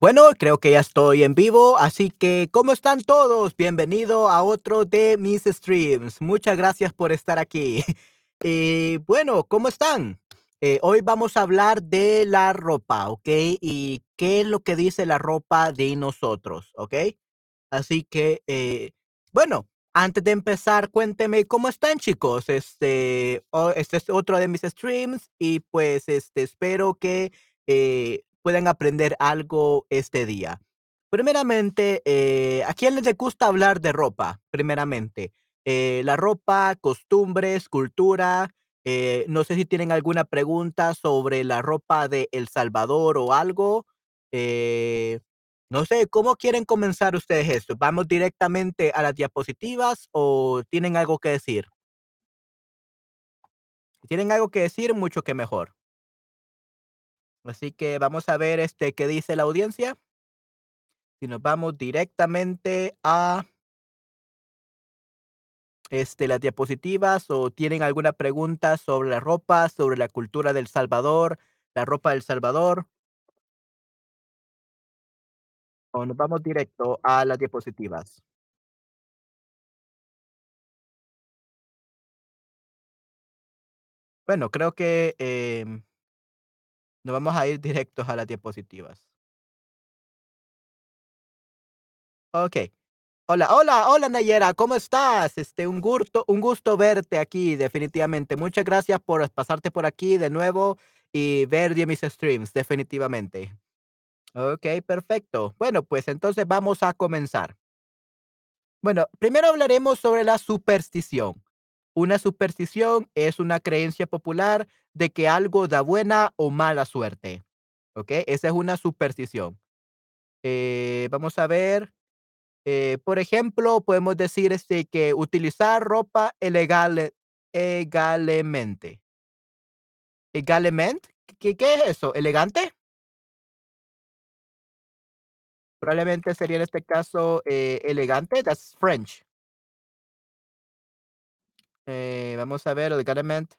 Bueno, creo que ya estoy en vivo, así que ¿cómo están todos? Bienvenido a otro de mis streams. Muchas gracias por estar aquí. Y bueno, ¿cómo están? Eh, hoy vamos a hablar de la ropa, ¿ok? Y qué es lo que dice la ropa de nosotros, ¿ok? Así que, eh, bueno, antes de empezar, cuénteme cómo están, chicos. Este, oh, este es otro de mis streams y pues, este, espero que eh, puedan aprender algo este día. Primeramente, eh, ¿a quién les gusta hablar de ropa? Primeramente, eh, la ropa, costumbres, cultura. eh, no sé si tienen alguna pregunta sobre la ropa de El Salvador o algo. No sé, ¿cómo quieren comenzar ustedes esto? ¿Vamos directamente a las diapositivas o tienen algo que decir? Si tienen algo que decir, mucho que mejor. Así que vamos a ver este qué dice la audiencia. Si nos vamos directamente a este, las diapositivas o tienen alguna pregunta sobre la ropa, sobre la cultura del Salvador, la ropa del Salvador, o nos vamos directo a las diapositivas. Bueno, creo que em, nos vamos a ir directos a las diapositivas. Ok. Hola, hola, hola Nayera, ¿cómo estás? Este, un gusto, un gusto verte aquí, definitivamente. Muchas gracias por pasarte por aquí de nuevo y ver mis streams, definitivamente. Ok, perfecto. Bueno, pues entonces vamos a comenzar. Bueno, primero hablaremos sobre la superstición. Una superstición es una creencia popular de que algo da buena o mala suerte. ¿Ok? Esa es una superstición. Eh, vamos a ver. Eh, por ejemplo, podemos decir este, que utilizar ropa elegale, egalemente. ¿Egalement? ¿Qué, ¿Qué es eso? ¿Elegante? Probablemente sería en este caso eh, elegante. That's French. Eh, vamos a ver, elegant.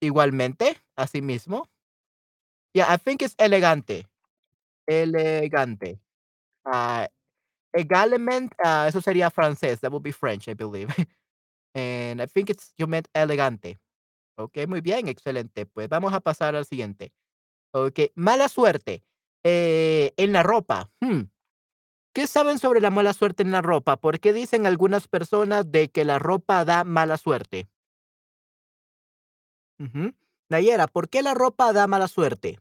Igualmente, así mismo. Yeah, I think it's elegante. Elegante. Ah, également, ah, eso sería francés. That would be French, I believe. And I think it's you meant elegante. Ok, muy bien, excelente. Pues vamos a pasar al siguiente. Ok, mala suerte. Eh, en la ropa. Hmm, ¿Qué saben sobre la mala suerte en la ropa? ¿Por qué dicen algunas personas de que la ropa da mala suerte? Nayera, ¿por qué la ropa da mala suerte?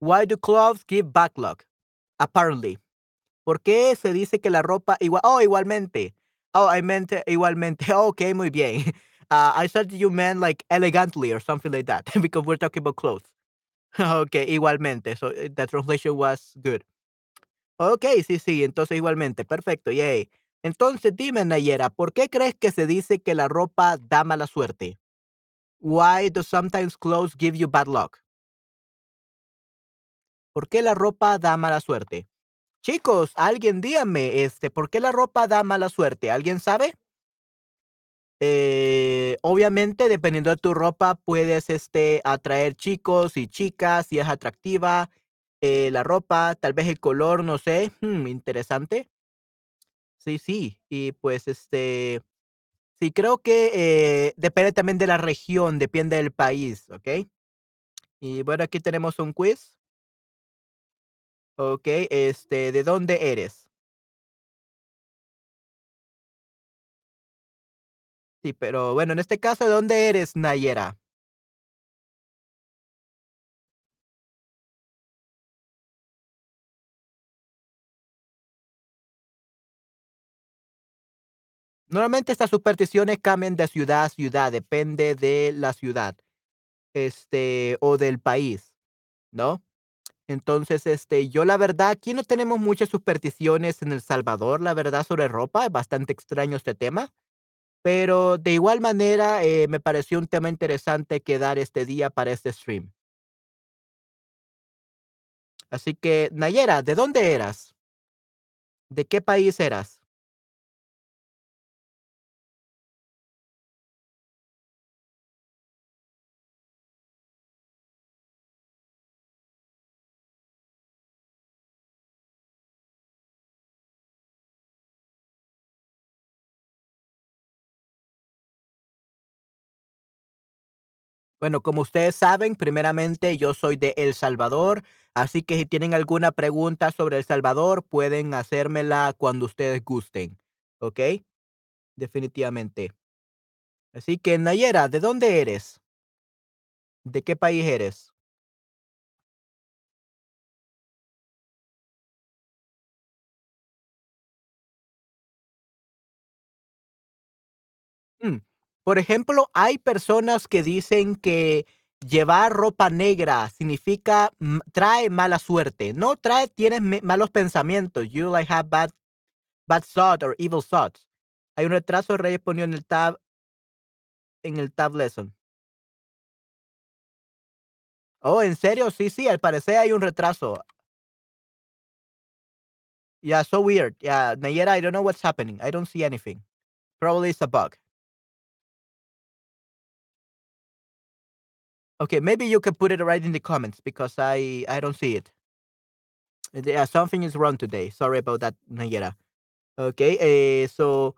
Why do clothes give bad luck? Apparently. ¿Por qué se dice que la ropa igual? Oh, igualmente. Oh, I meant uh, igualmente. Okay, muy bien. Uh, I thought you meant like elegantly or something like that because we're talking about clothes. okay, igualmente. So uh, the translation was good. Okay, sí, sí. Entonces igualmente. Perfecto. Yay. Entonces dime, Nayera, ¿por qué crees que se dice que la ropa da mala suerte? Why do sometimes clothes give you bad luck? ¿Por qué la ropa da mala suerte? Chicos, alguien díganme, este, ¿por qué la ropa da mala suerte? ¿Alguien sabe? Eh, obviamente, dependiendo de tu ropa, puedes, este, atraer chicos y chicas, si es atractiva, eh, la ropa, tal vez el color, no sé, mm, interesante. Sí, sí, y pues, este, sí, creo que eh, depende también de la región, depende del país, ¿ok? Y bueno, aquí tenemos un quiz, ¿ok? Este, ¿de dónde eres? Pero bueno, en este caso, ¿de dónde eres, Nayera? Normalmente estas supersticiones cambian de ciudad a ciudad, depende de la ciudad, este, o del país, ¿no? Entonces, este, yo la verdad, aquí no tenemos muchas supersticiones en El Salvador, la verdad, sobre ropa, es bastante extraño este tema, pero de igual manera, eh, me pareció un tema interesante que dar este día para este stream. Así que, Nayera, ¿de dónde eras? ¿De qué país eras? Bueno, como ustedes saben, primeramente yo soy de El Salvador, así que si tienen alguna pregunta sobre El Salvador, pueden hacérmela cuando ustedes gusten, ¿ok? Definitivamente. Así que Nayera, ¿de dónde eres? ¿De qué país eres? Mm, por ejemplo, hay personas que dicen que llevar ropa negra significa trae mala suerte. No trae, tienes malos pensamientos. You like have bad, bad thoughts or evil thoughts. Hay un retraso, Reyes ponió en el tab, en el tab lesson. Oh, ¿en serio? Sí, sí, al parecer hay un retraso. Yeah, so weird. Yeah, Nayera, I don't know what's happening. I don't see anything. Probably it's a bug. Okay, maybe you can put it right in the comments because I I don't see it. Yeah, something is wrong today. Sorry about that, Nayera. Okay, eh, so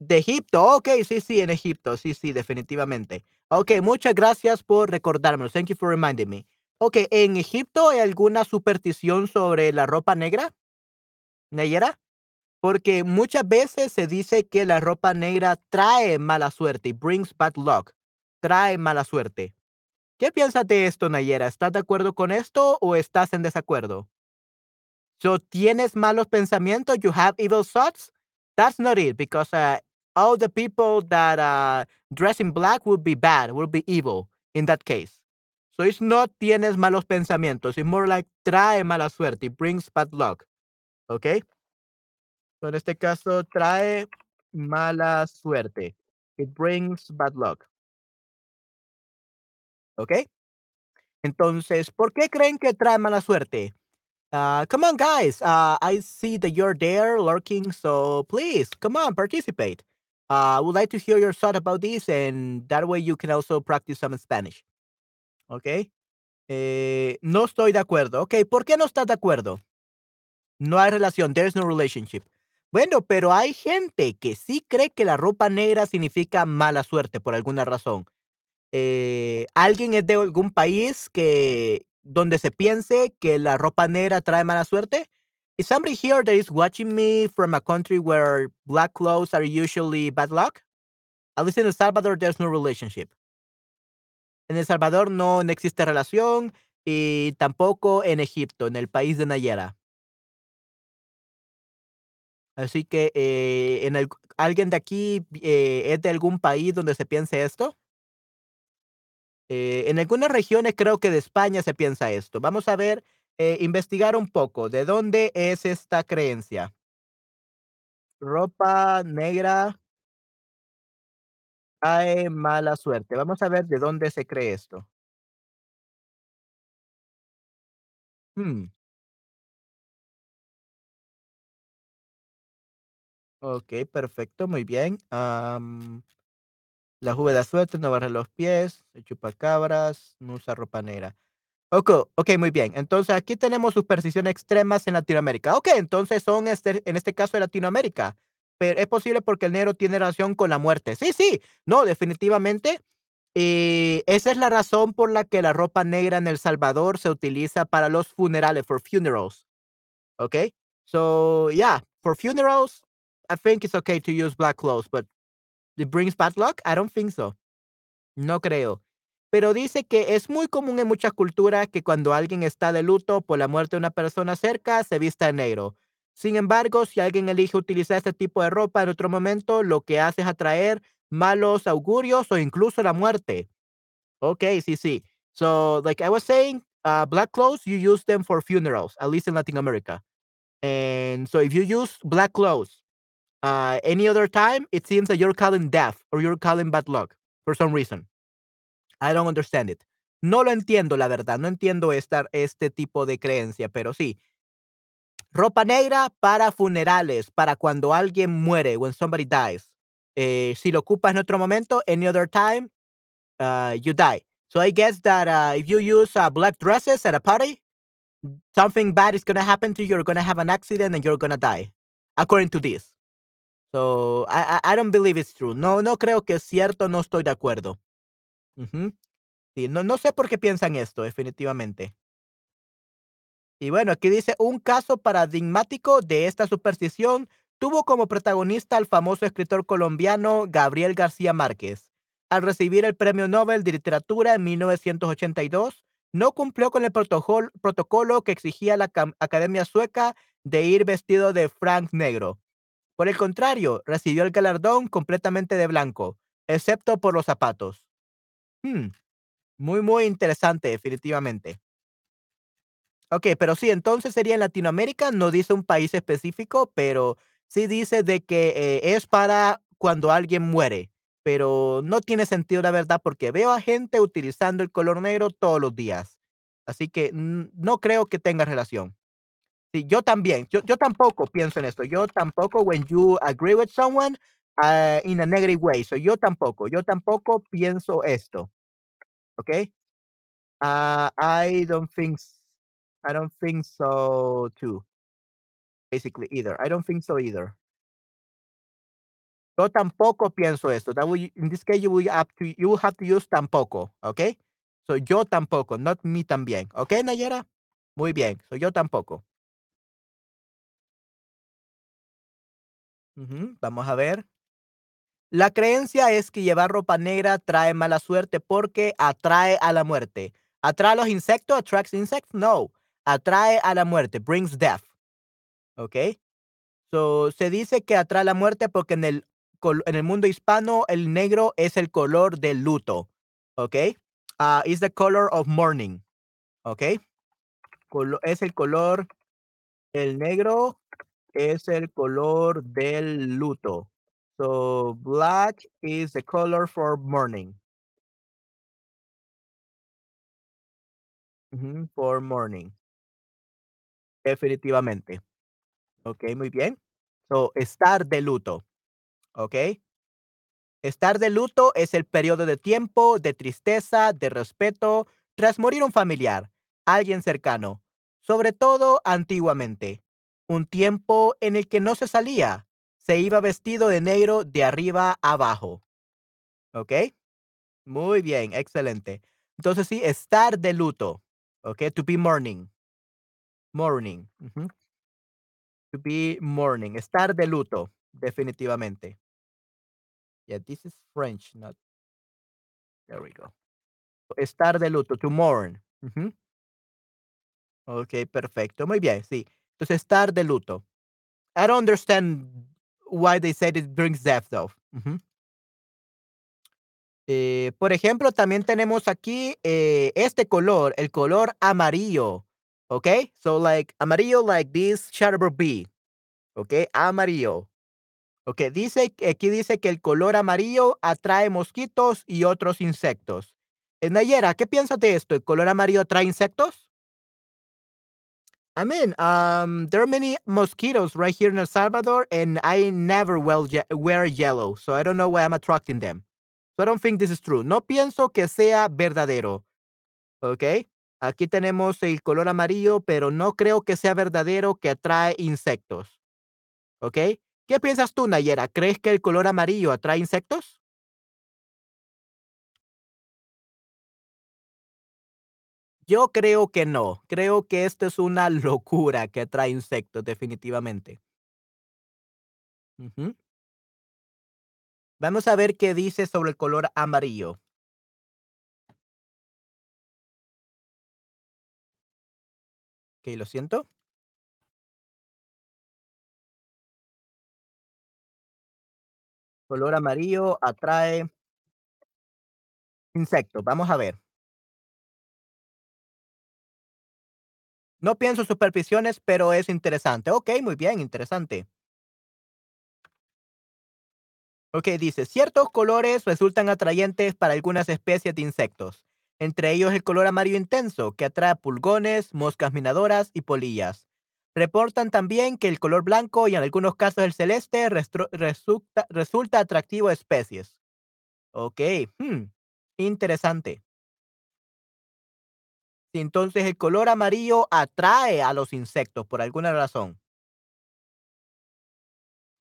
de Egipto. Okay, sí, sí, en Egipto. Sí, sí, definitivamente. Okay, muchas gracias por recordármelo. Thank you for reminding me. Okay, ¿en Egipto hay alguna superstición sobre la ropa negra, Nayera? Porque muchas veces se dice que la ropa negra trae mala suerte, brings bad luck, trae mala suerte. ¿Qué piensas de esto, Nayera? ¿Estás de acuerdo con esto o estás en desacuerdo? So, ¿tienes malos pensamientos? You have evil thoughts? That's not it, because uh, all the people that uh, dress in black will be bad, will be evil in that case. So it's not tienes malos pensamientos. It's more like trae mala suerte. It brings bad luck. Okay? So en este caso, trae mala suerte. It brings bad luck. Okay? Entonces, ¿por qué creen que trae mala suerte? Uh, come on, guys. Uh, I see that you're there lurking, so please come on, participate. Uh, I would like to hear your thought about this, and that way you can also practice some Spanish. Okay. Eh, no estoy de acuerdo. Ok, ¿por qué no estás de acuerdo? No hay relación. There's no relationship. Bueno, pero hay gente que sí cree que la ropa negra significa mala suerte por alguna razón. Eh, ¿Alguien es de algún país que donde se piense que la ropa negra trae mala suerte? Is somebody here that is watching me from a country where black clothes are usually bad luck? At least in El Salvador, there's no relationship. En El Salvador no, no existe relación y tampoco en Egipto, en el país de Nayera. Así que, eh, ¿alguien de aquí eh, es de algún país donde se piense esto? Eh, en algunas regiones creo que de España se piensa esto. Vamos a ver, eh, investigar un poco. ¿De dónde es esta creencia? Ropa negra trae mala suerte. Vamos a ver de dónde se cree esto. Hmm, ok, perfecto, muy bien. La juve de suerte, no barre los pies, el chupacabras, no usa ropa negra. Ok, ok, muy bien. Entonces aquí tenemos supersticiones extremas en Latinoamérica. Ok, entonces son este, en este caso de Latinoamérica. Pero es posible porque el negro tiene relación con la muerte. Sí, sí, no, definitivamente. Y esa es la razón por la que la ropa negra en El Salvador se utiliza para los funerales, for funerals. Ok, so yeah, for funerals, I think it's okay to use black clothes, but it brings bad luck. I don't think so. No creo. Pero dice que es muy común en muchas culturas que cuando alguien está de luto por la muerte de una persona cerca, se vista de negro. Sin embargo, si alguien elige utilizar este tipo de ropa en otro momento, lo que hace es atraer malos augurios o incluso la muerte. Ok, sí, sí. So, like I was saying, uh, black clothes, you use them for funerals, at least in Latin America. And so if you use black clothes uh, any other time, it seems that you're calling death or you're calling bad luck for some reason. I don't understand it. No lo entiendo, la verdad. No entiendo esta, este tipo de creencia, pero sí. Ropa negra para funerales, para cuando alguien muere, when somebody dies. Eh, si lo ocupas en otro momento, any other time, uh, you die. So I guess that uh, if you use uh, black dresses at a party, something bad is going to happen to you. You're going to have an accident and you're going to die, according to this. So I, I, don't believe it's true. No, no creo que es cierto. No estoy de acuerdo. Ujú. Sí, no no sé por qué piensan esto, definitivamente. Y bueno, aquí dice, un caso paradigmático de esta superstición tuvo como protagonista al famoso escritor colombiano Gabriel García Márquez. Al recibir el Premio Nobel de Literatura en 1982, no cumplió con el protocol- protocolo que exigía la Academia Sueca de ir vestido de Frank negro. Por el contrario, recibió el galardón completamente de blanco, excepto por los zapatos. Hmm, muy, muy interesante, definitivamente. Okey, pero sí, entonces sería en Latinoamérica, no dice un país específico, pero sí dice de que, eh, es para cuando alguien muere, pero no tiene sentido, la verdad, porque veo a gente utilizando el color negro todos los días. Así que, mm, no creo que tenga relación. Sí, yo también, yo yo tampoco pienso en esto, yo tampoco when you agree with someone, ah, in a negative way, so yo tampoco, yo tampoco pienso esto, ¿okey? Ah, I don't think I don't think so too, basically either. I don't think so either. Yo tampoco pienso esto. That will in this case, you will have to you will have to use tampoco, ¿okey? So, yo tampoco, not me también, ¿okey, Nayera? Muy bien, so, yo tampoco. Vamos a ver. La creencia es que llevar ropa negra trae mala suerte porque atrae a la muerte. ¿Atrae a los insectos? ¿Attracts insects? No. Atrae a la muerte, brings death, ¿okey? So, se dice que atrae la muerte porque en el en el mundo hispano el negro es el color del luto, ¿okey? Ah, is the color of mourning, ¿okey? Colo es el color el negro es el color del luto. So, black is the color for mourning. For mourning. Definitivamente. Okey, muy bien. So, estar de luto, ¿okey? Estar de luto es el periodo de tiempo de tristeza, de respeto, tras morir un familiar, alguien cercano, sobre todo antiguamente. Un tiempo en el que no se salía, se iba vestido de negro de arriba abajo. ¿Ok? Muy bien, excelente. Entonces sí, estar de luto. ¿Ok? To be mourning. Mourning. To be mourning. Estar de luto, definitivamente. Yeah, this is French, not. There we go. Estar de luto, to mourn. Ujú. Okey, perfecto. Muy bien, sí. Entonces, estar de luto. I don't understand why they said it brings death, though. Eh, por ejemplo, también tenemos aquí, eh, este color, el color amarillo, ¿okey? So, like, amarillo like this Chatterbug bee, ¿okey? Amarillo. Okey, dice aquí dice que el color amarillo atrae mosquitos y otros insectos. Nayera, ¿qué piensas de esto? ¿El color amarillo atrae insectos? I mean, um, there are many mosquitoes right here in El Salvador, and I never wear yellow, so I don't know why I'm attracting them. So I don't think this is true. No pienso que sea verdadero, ¿ok? Aquí tenemos el color amarillo, pero no creo que sea verdadero que atrae insectos, ¿ok? ¿Qué piensas tú, Nayera? ¿Crees que el color amarillo atrae insectos? Yo creo que no. Creo que esto es una locura que atrae insectos, definitivamente. Vamos a ver qué dice sobre el color amarillo. Ok, lo siento. Color amarillo atrae insectos. Vamos a ver. No pienso supersticiones, pero es interesante. Ok, muy bien, interesante. Ok, dice, ciertos colores resultan atrayentes para algunas especies de insectos, entre ellos el color amarillo intenso, que atrae pulgones, moscas minadoras y polillas. Reportan también que el color blanco y en algunos casos el celeste resulta, resulta atractivo a especies. Ok, hmm, interesante. Entonces el color amarillo atrae a los insectos por alguna razón.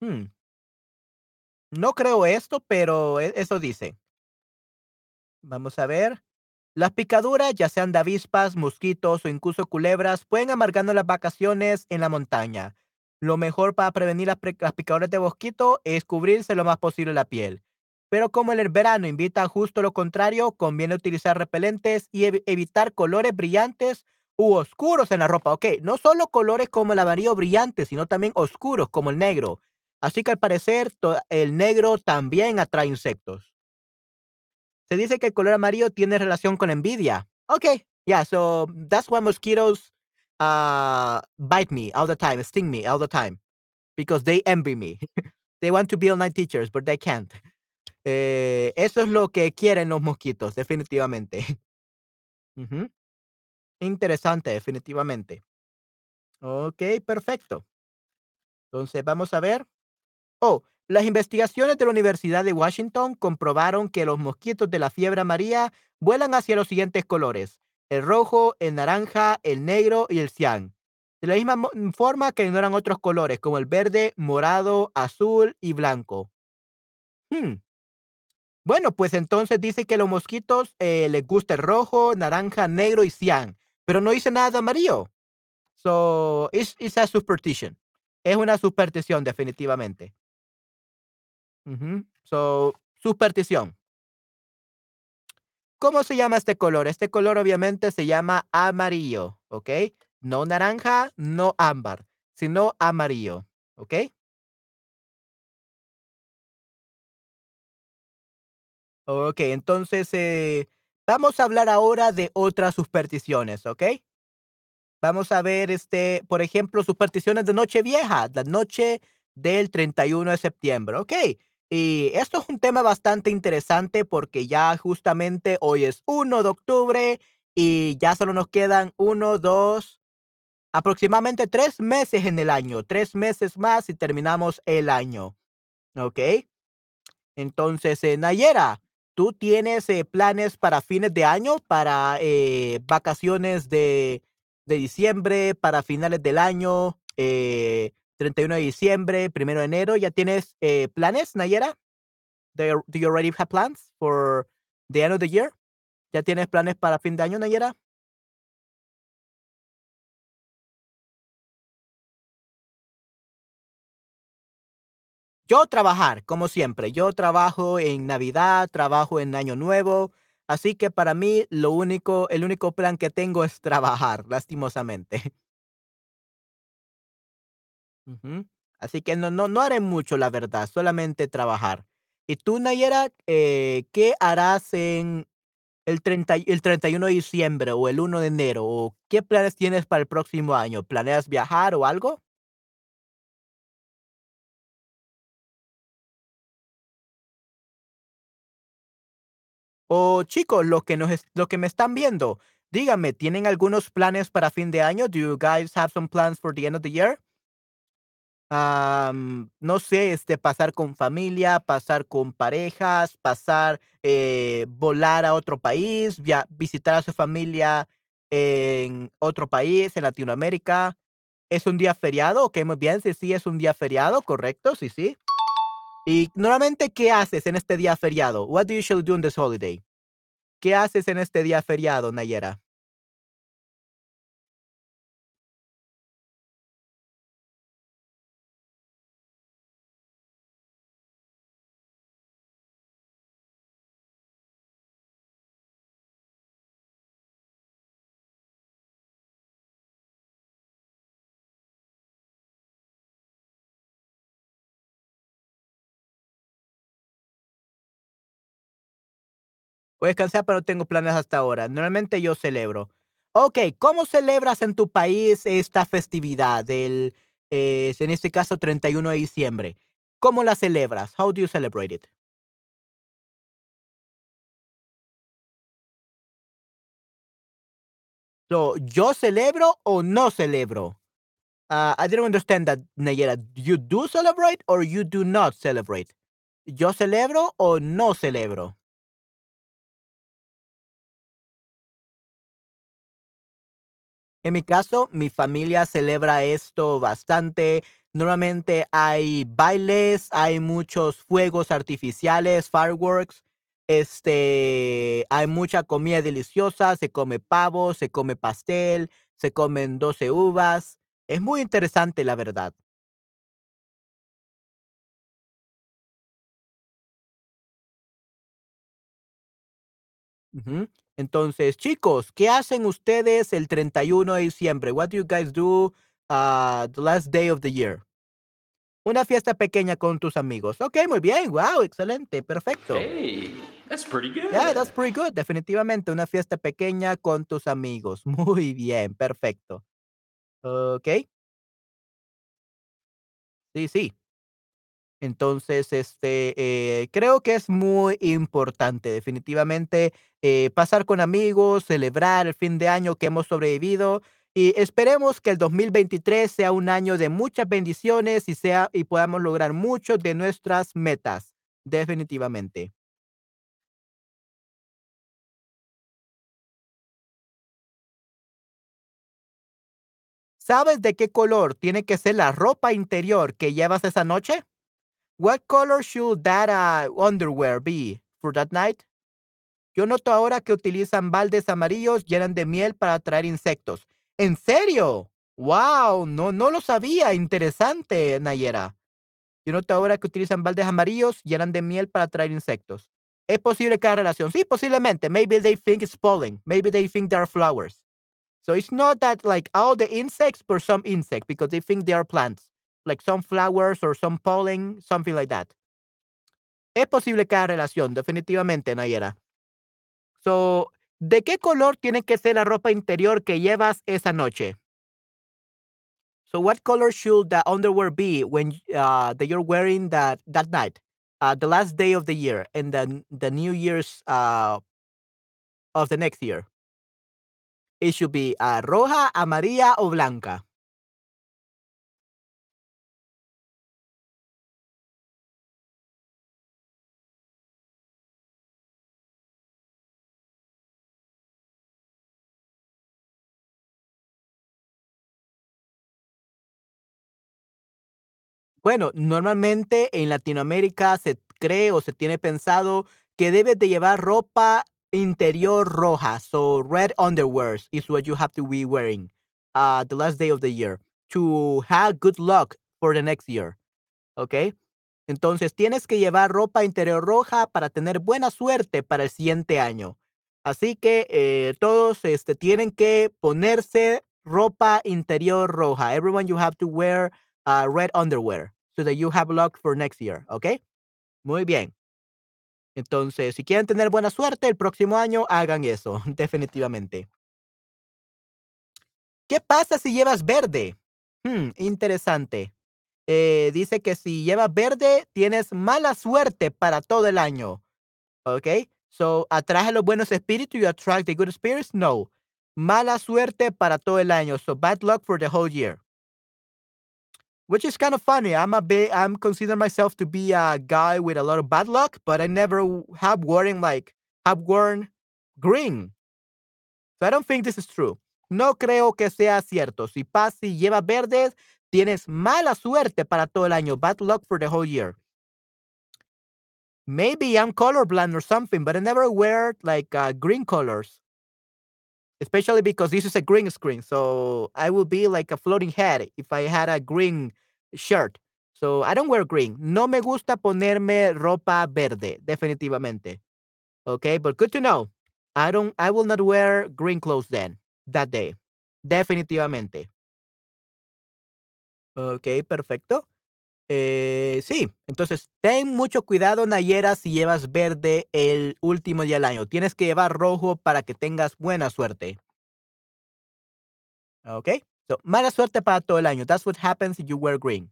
Hmm, no creo esto, pero e- eso dice. Vamos a ver. Las picaduras, ya sean de avispas, mosquitos o incluso culebras, pueden amargarnos las vacaciones en la montaña. Lo mejor para prevenir las, picaduras de mosquito es cubrirse lo más posible la piel. Pero como el verano invita justo lo contrario, conviene utilizar repelentes y evitar colores brillantes u oscuros en la ropa. Ok, no solo colores como el amarillo brillante, sino también oscuros como el negro. Así que al parecer el negro también atrae insectos. Se dice que el color amarillo tiene relación con envidia. Ok, yeah, so that's why mosquitoes uh, bite me all the time, sting me all the time, because they envy me. they want to be night teachers, but they can't. Eh, eso es lo que quieren los mosquitos, definitivamente. Interesante, definitivamente. Ok, perfecto. Entonces, vamos a ver. Oh, las investigaciones de la Universidad de Washington comprobaron que los mosquitos de la fiebre amarilla vuelan hacia los siguientes colores: el rojo, el naranja, el negro y el cian. De la misma forma que ignoran otros colores como el verde, morado, azul y blanco. Hmm. Bueno, pues entonces dice que los mosquitos eh, les gusta el rojo, naranja, negro y cian, pero no dice nada de amarillo. So, it's, it's a superstition. Es una superstición, definitivamente. So, superstición. ¿Cómo se llama este color? Este color obviamente se llama amarillo, ¿ok? No naranja, no ámbar, sino amarillo, ¿ok? Ok, entonces eh, vamos a hablar ahora de otras supersticiones, ¿ok? Vamos a ver, este, por ejemplo, supersticiones de noche vieja, la noche del 31 de septiembre, ¿ok? Y esto es un tema bastante interesante porque ya justamente hoy es 1 de octubre y ya solo nos quedan uno, dos, aproximadamente tres meses en el año, tres meses más y terminamos el año. ¿Ok? Entonces, Nayera, ¿tú tienes eh, planes para fines de año, para eh, vacaciones de, de, diciembre, para finales del año? 31 de diciembre, 1 de enero. ¿Ya tienes eh, planes, Nayera? Do you, already have plans for the end of the year? ¿Ya tienes planes para fin de año, Nayera? Yo trabajar, como siempre. Yo trabajo en Navidad, trabajo en Año Nuevo. Así que para mí lo único, el único plan que tengo es trabajar, lastimosamente. Así que no, no, no haré mucho, la verdad, solamente trabajar. ¿Y tú, Nayera, eh, qué harás en el, 30, el 31 de diciembre o el 1 de enero? ¿O qué planes tienes para el próximo año? ¿Planeas viajar o algo? O chicos, los que, nos, lo que me están viendo, díganme, ¿tienen algunos planes para fin de año? Do you guys have some plans for the end of the year? no sé, este, pasar con familia, pasar con parejas, pasar, eh, volar a otro país, visitar a su familia en otro país, en Latinoamérica. ¿Es un día feriado? Ok, muy bien. Sí, sí, es un día feriado, correcto. Sí, sí. Y normalmente, ¿qué haces en este día feriado? What do you usually do on this holiday? ¿Qué haces en este día feriado, Nayera? Voy a descansar, pero tengo planes hasta ahora. Normalmente yo celebro. Ok, ¿cómo celebras en tu país esta festividad del, eh, en este caso, 31 de diciembre? ¿Cómo la celebras? How do you celebrate it? So, ¿yo celebro o no celebro? Uh, I didn't understand that, Nayera. You do celebrate or you do not celebrate? ¿Yo celebro o no celebro? En mi caso, mi familia celebra esto bastante. Normalmente hay bailes, hay muchos fuegos artificiales, fireworks. Este, hay mucha comida deliciosa, se come pavo, se come pastel, se comen 12 uvas. Es muy interesante, la verdad. Entonces, chicos, ¿qué hacen ustedes el 31 de diciembre? What do you guys do uh, the last day of the year? Una fiesta pequeña con tus amigos. Ok, muy bien. Wow, excelente, perfecto. Hey, that's pretty Yeah, that's good. pretty good. Definitivamente, una fiesta pequeña con tus amigos. Muy bien, perfecto. Ok, sí, sí. Entonces, este, eh, creo que es muy importante, definitivamente, eh, pasar con amigos, celebrar el fin de año que hemos sobrevivido y esperemos que el 2023 sea un año de muchas bendiciones y sea y podamos lograr muchos de nuestras metas, definitivamente. ¿Sabes de qué color tiene que ser la ropa interior que llevas esa noche? What color should that uh, underwear be for that night? Yo noto ahora que utilizan baldes amarillos llenos de miel para atraer insectos. ¿En serio? ¡Wow! No, no lo sabía. Interesante, Nayera. Yo noto ahora que utilizan baldes amarillos llenos de miel para atraer insectos. ¿Es posible que haya relación? Sí, posiblemente. Maybe they think it's pollen. Maybe they think they are flowers. So it's not that like all the insects, but some insects because they think they are plants. Like some flowers or some pollen, something like that. Es posible haya relación, definitivamente, Nayera. So, ¿de qué color tiene que ser la ropa interior que llevas esa noche? So, what color should the underwear be when uh, that you're wearing that that night, uh, the last day of the year, and then the New Year's uh, of the next year? It should be uh, roja, amarilla, o blanca. Bueno, normalmente en Latinoamérica se cree o se tiene pensado que debes de llevar ropa interior roja, so red underwears is what you have to be wearing uh, the last day of the year to have good luck for the next year, ¿ok? Entonces tienes que llevar ropa interior roja para tener buena suerte para el siguiente año. Así que eh, todos este, tienen que ponerse ropa interior roja. Everyone you have to wear uh, red underwear so that you have luck for next year, ¿ok? Muy bien. Entonces, si quieren tener buena suerte el próximo año, hagan eso, definitivamente. ¿Qué pasa si llevas verde? Hmm, interesante. Eh, dice que si llevas verde, tienes mala suerte para todo el año. ¿Ok? So, ¿atrae los buenos espíritus? ¿You attract the good spirits? No. Mala suerte para todo el año. So, bad luck for the whole year. Which is kind of funny. I'm a bit, I'm consider myself to be a guy with a lot of bad luck, but I never have worn like, have worn green. So I don't think this is true. No creo que sea cierto. Si pas si llevas verdes, tienes mala suerte para todo el año. Bad luck for the whole year. Maybe I'm colorblind or something, but I never wear like uh, green colors, especially because this is a green screen. So I would be like a floating head if I had a green shirt. So I don't wear green. No me gusta ponerme ropa verde, definitivamente. Okay, but good to know. I don't I will not wear green clothes then that day. Definitivamente. Ok, perfecto. Eh, sí, entonces ten mucho cuidado, Nayera, si llevas verde el último día del año. Tienes que llevar rojo para que tengas buena suerte. Ok, so mala suerte para todo el año. That's what happens if you wear green.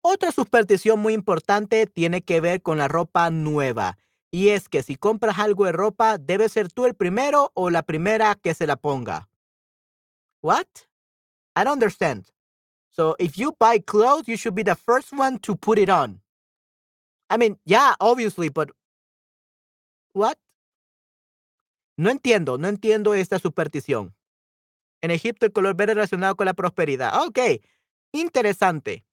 Otra superstición muy importante tiene que ver con la ropa nueva. Y es que si compras algo de ropa, debe ser tú el primero o la primera que se la ponga. What? I don't understand. So if you buy clothes, you should be the first one to put it on. I mean, yeah, obviously, but what? No entiendo, no entiendo esta superstición. En Egipto el color verde relacionado con la prosperidad. Ok, interesante.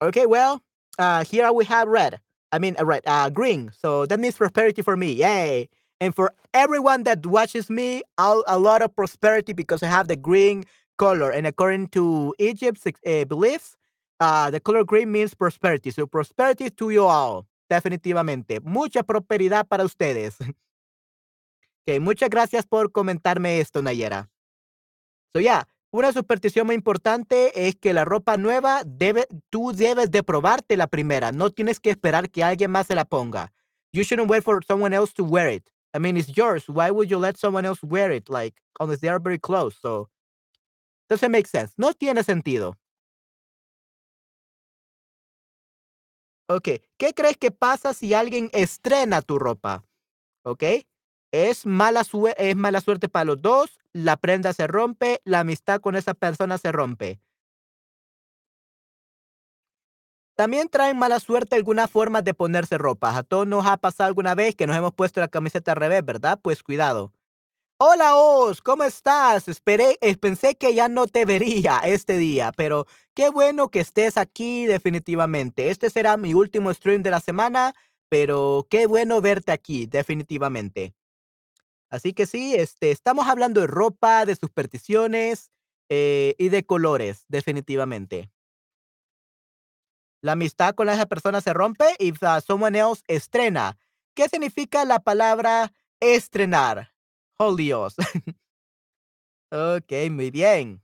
Ok, well, Uh, here we have red. I mean, uh, red, uh, green. So that means prosperity for me. Yay. And for everyone that watches me, I'll, a lot of prosperity because I have the green color. And according to Egypt's uh, beliefs, uh, the color green means prosperity. So prosperity to you all. Definitivamente. Mucha prosperidad para ustedes. muchas gracias por comentarme esto, Nayera. So, yeah, una superstición muy importante es que la ropa nueva debe, tú debes de probarte la primera. No tienes que esperar que alguien más se la ponga. You shouldn't wait for someone else to wear it. I mean, it's yours. Why would you let someone else wear it? Like, unless they are very close. So, doesn't make sense. No tiene sentido. Ok, ¿qué crees que pasa si alguien estrena tu ropa? Ok, es mala, es mala suerte para los dos, la prenda se rompe, la amistad con esa persona se rompe. También traen mala suerte algunas formas de ponerse ropa. A todos nos ha pasado alguna vez que nos hemos puesto la camiseta al revés, ¿verdad? Pues cuidado. Hola Oz, ¿cómo estás? Esperé, eh, pensé que ya no te vería este día, pero qué bueno que estés aquí definitivamente. Este será mi último stream de la semana, pero qué bueno verte aquí definitivamente. Así que sí, este, estamos hablando de ropa, de supersticiones eh, y de colores, definitivamente. La amistad con esa persona se rompe y uh, else estrena. ¿Qué significa la palabra estrenar? Oh, Dios. ok, muy bien.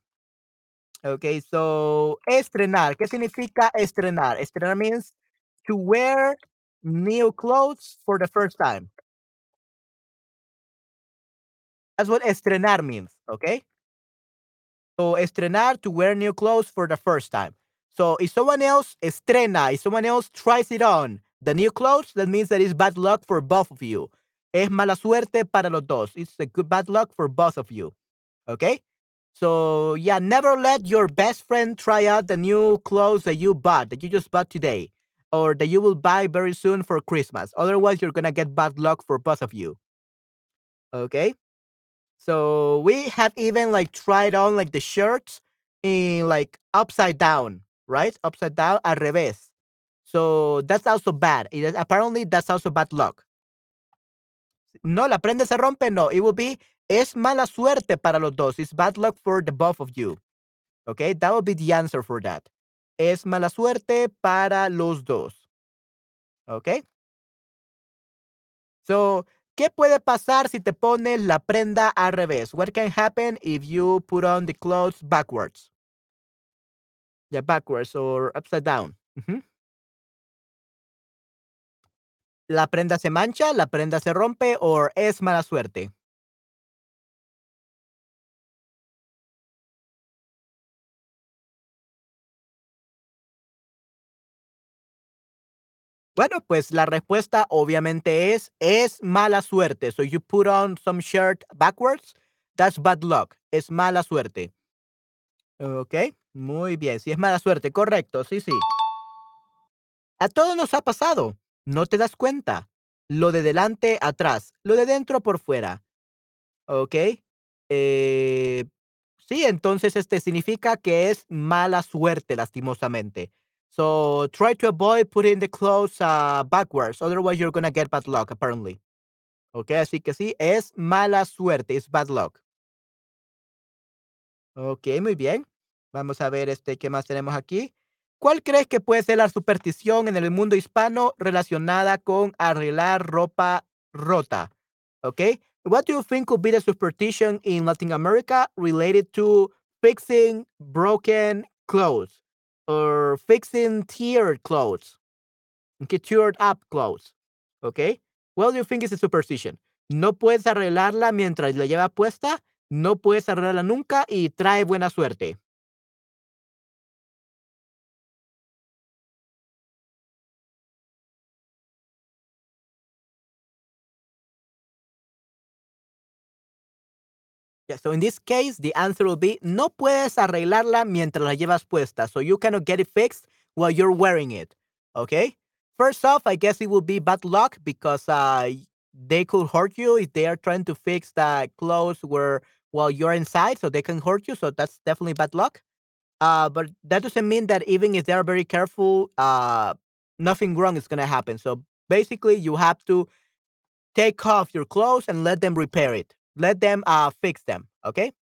Ok, so estrenar. ¿Qué significa estrenar? Estrenar means to wear new clothes for the first time. That's what estrenar means, okay? So estrenar to wear new clothes for the first time. So if someone else estrena, if someone else tries it on, the new clothes, that means that it's bad luck for both of you. Es mala suerte para los dos. It's a good bad luck for both of you. Okay? So yeah, never let your best friend try out the new clothes that you bought, that you just bought today, or that you will buy very soon for Christmas. Otherwise, you're gonna get bad luck for both of you. Okay? So we have even like tried on like the shirts in like upside down, right? Upside down, al revés. So that's also bad. It is, apparently, that's also bad luck. No, la prenda se rompe. No, it will be es mala suerte para los dos. It's bad luck for the both of you. Okay, that will be the answer for that. Es mala suerte para los dos. Okay. So ¿Qué puede pasar si te pones la prenda al revés? What can happen if you put on the clothes backwards? Yeah, backwards or upside down. ¿La prenda se mancha, la prenda se rompe o es mala suerte? Bueno, pues la respuesta obviamente es es mala suerte. So you put on some shirt backwards, that's bad luck. Es mala suerte. Ok, muy bien. Si es mala suerte, correcto. Sí, sí. A todos nos ha pasado. No te das cuenta. Lo de delante, atrás. Lo de dentro, por fuera. Ok. Eh, sí, entonces este significa que es mala suerte, lastimosamente. So try to avoid putting the clothes uh, backwards. Otherwise, you're gonna get bad luck, apparently. Ok, así que sí, es mala suerte, es bad luck. Ok, muy bien. Vamos a ver este, qué más tenemos aquí. ¿Cuál crees que puede ser la superstición en el mundo hispano relacionada con arreglar ropa rota? Ok. What do you think could be the superstition in Latin America related to fixing broken clothes? or fixing teared clothes. Okay, teared up clothes. Okay. What do you think is a superstition? No puedes arreglarla mientras la lleva puesta, no puedes arreglarla nunca y trae buena suerte. Yeah, so in this case, the answer will be no puedes arreglarla mientras la llevas puesta. So you cannot get it fixed while you're wearing it. Okay? First off, I guess it will be bad luck because uh, they could hurt you if they are trying to fix the clothes where while you're inside, so they can hurt you. So that's definitely bad luck. Uh, but that doesn't mean that even if they are very careful, uh, nothing wrong is going to happen. So basically, you have to take off your clothes and let them repair it. Let them uh, fix them, okay?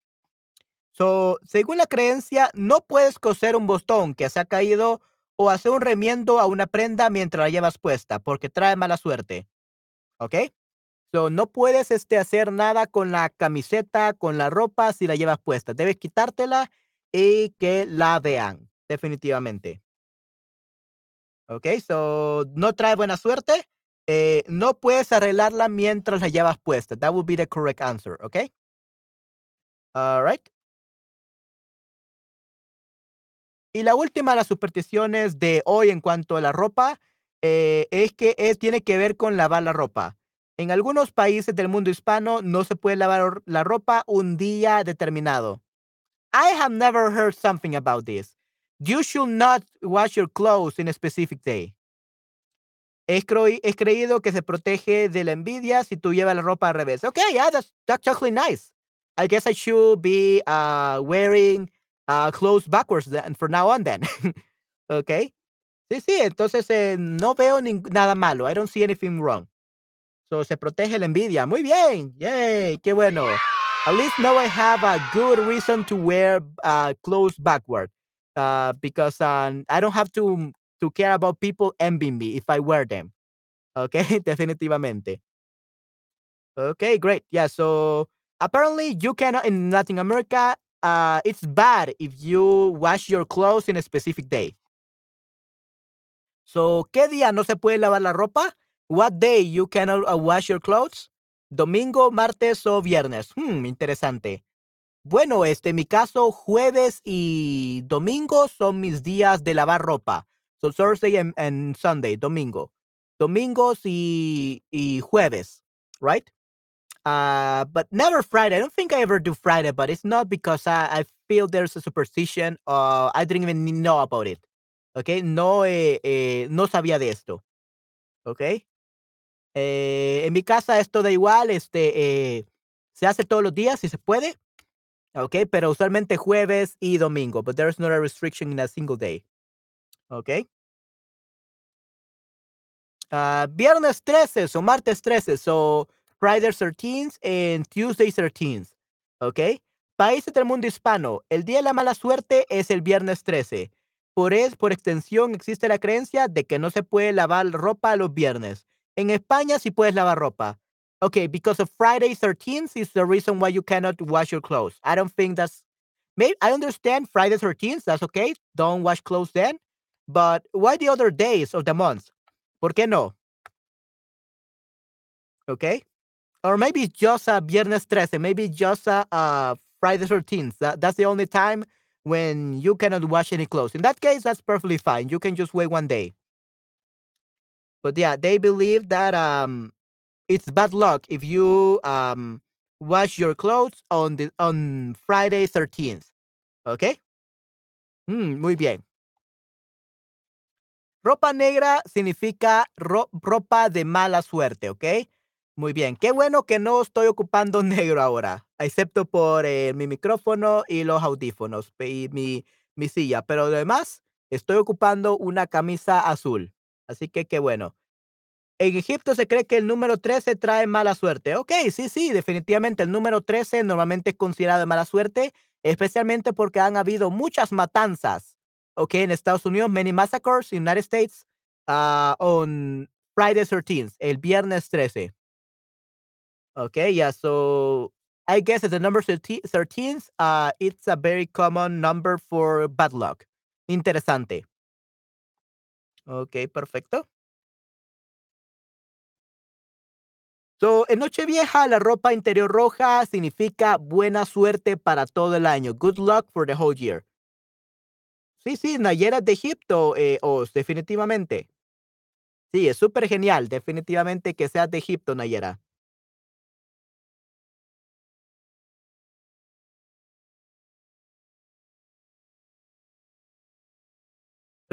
So, según la creencia, no puedes coser un botón que se ha caído o hacer un remiendo a una prenda mientras la llevas puesta, porque trae mala suerte. ¿Ok? So, no puedes este, hacer nada con la camiseta, con la ropa, si la llevas puesta. Debes quitártela y que la vean, definitivamente. ¿Ok? So, no trae buena suerte. Eh, no puedes arreglarla mientras la llevas puesta. That would be the correct answer. ¿Ok? All right. Y la última de las supersticiones de hoy en cuanto a la ropa eh, es que es, tiene que ver con lavar la ropa. En algunos países del mundo hispano no se puede lavar la ropa un día determinado. I have never heard something about this. You should not wash your clothes in a specific day. Es, es creído que se protege de la envidia si tú llevas la ropa al revés. Okay, yeah, that's, that's actually nice. I guess I should be uh, wearing uh, close backwards then, for now on then. okay. Sí, sí, entonces eh, no veo nada malo. I don't see anything wrong. So se protege la envidia. Muy bien. Yay, qué bueno. At least now I have a good reason to wear uh, clothes backward. Because um, I don't have to to care about people envying me if I wear them. Okay, definitivamente. Okay, great. Yeah, so apparently you cannot in Latin America uh, it's bad if you wash your clothes in a specific day. So, ¿qué día no se puede lavar la ropa? What day you cannot uh, wash your clothes? Domingo, martes o viernes. Hmm, interesante. Bueno, este, mi caso, jueves y domingo son mis días de lavar ropa. So Thursday and, Sunday, domingo. Domingos y, y jueves, right? Uh, but never Friday. I don't think I ever do Friday, but it's not because I, I feel there's a superstition. Uh, I didn't even know about it. Okay, no, eh, eh, no sabía de esto. Okay. Eh, en mi casa esto da igual, este, eh, se hace todos los días si se puede. Okay, pero usualmente jueves y domingo. But there's not a restriction in a single day. Okay. Uh, viernes 13 o martes 13. So Friday 13th and Tuesday 13th. ¿Ok? Países del mundo hispano, el día de la mala suerte es el viernes 13. Por, es, por extensión existe la creencia de que no se puede lavar ropa los viernes. En España sí puedes lavar ropa. Okay, because of Friday 13th is the reason why you cannot wash your clothes. I don't think that's maybe I understand Friday 13th, that's okay. Don't wash clothes then. But why the other days of the month? ¿Por qué no? Okay or maybe just a Viernes 13, maybe just a, a Friday 13th. That, that's the only time when you cannot wash any clothes. In that case, that's perfectly fine. You can just wait one day. But yeah, they believe that um, it's bad luck if you um, wash your clothes on the on Friday 13th. Okay? Mm, muy bien. Ropa negra significa ro ropa de mala suerte, ¿ok? Muy bien, qué bueno que no estoy ocupando negro ahora, excepto por eh, mi micrófono y los audífonos y mi, mi silla, pero además estoy ocupando una camisa azul. Así que qué bueno. En Egipto se cree que el número 13 trae mala suerte. Ok, sí, sí, definitivamente el número 13 normalmente es considerado de mala suerte, especialmente porque han habido muchas matanzas. Ok, en Estados Unidos, many massacres in United States uh, on Friday 13th, el viernes 13. Okay, yeah. So I guess the number 13, uh, it's a very common number for bad luck. Interesante. Ok, perfecto. So, en Nochevieja, la ropa interior roja significa buena suerte para todo el año. Good luck for the whole year. Sí, sí, Nayera de Egipto, eh, definitivamente. Sí, es súper genial, definitivamente que seas de Egipto, Nayera.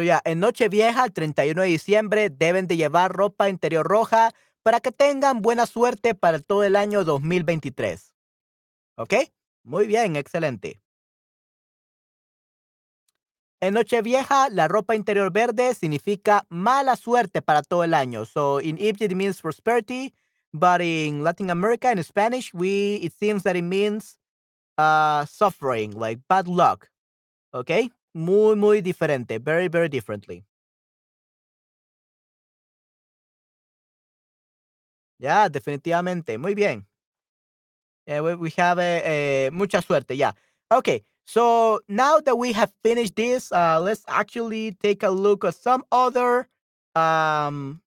ya, en Nochevieja, el 31 de diciembre, deben de llevar ropa interior roja para que tengan buena suerte para todo el año 2023. ¿Ok? Muy bien, excelente. En Nochevieja, la ropa interior verde significa mala suerte para todo el año. So in Egypt it means prosperity, but in Latin America in Spanish, we it seems that it means uh suffering, like bad luck. Okay? Muy muy diferente, very very differently. Ya, definitivamente. Muy bien. Yeah, we, we have uh, mucha suerte. Yeah. Okay. So now that we have finished this, uh, let's actually take a look at some other, um,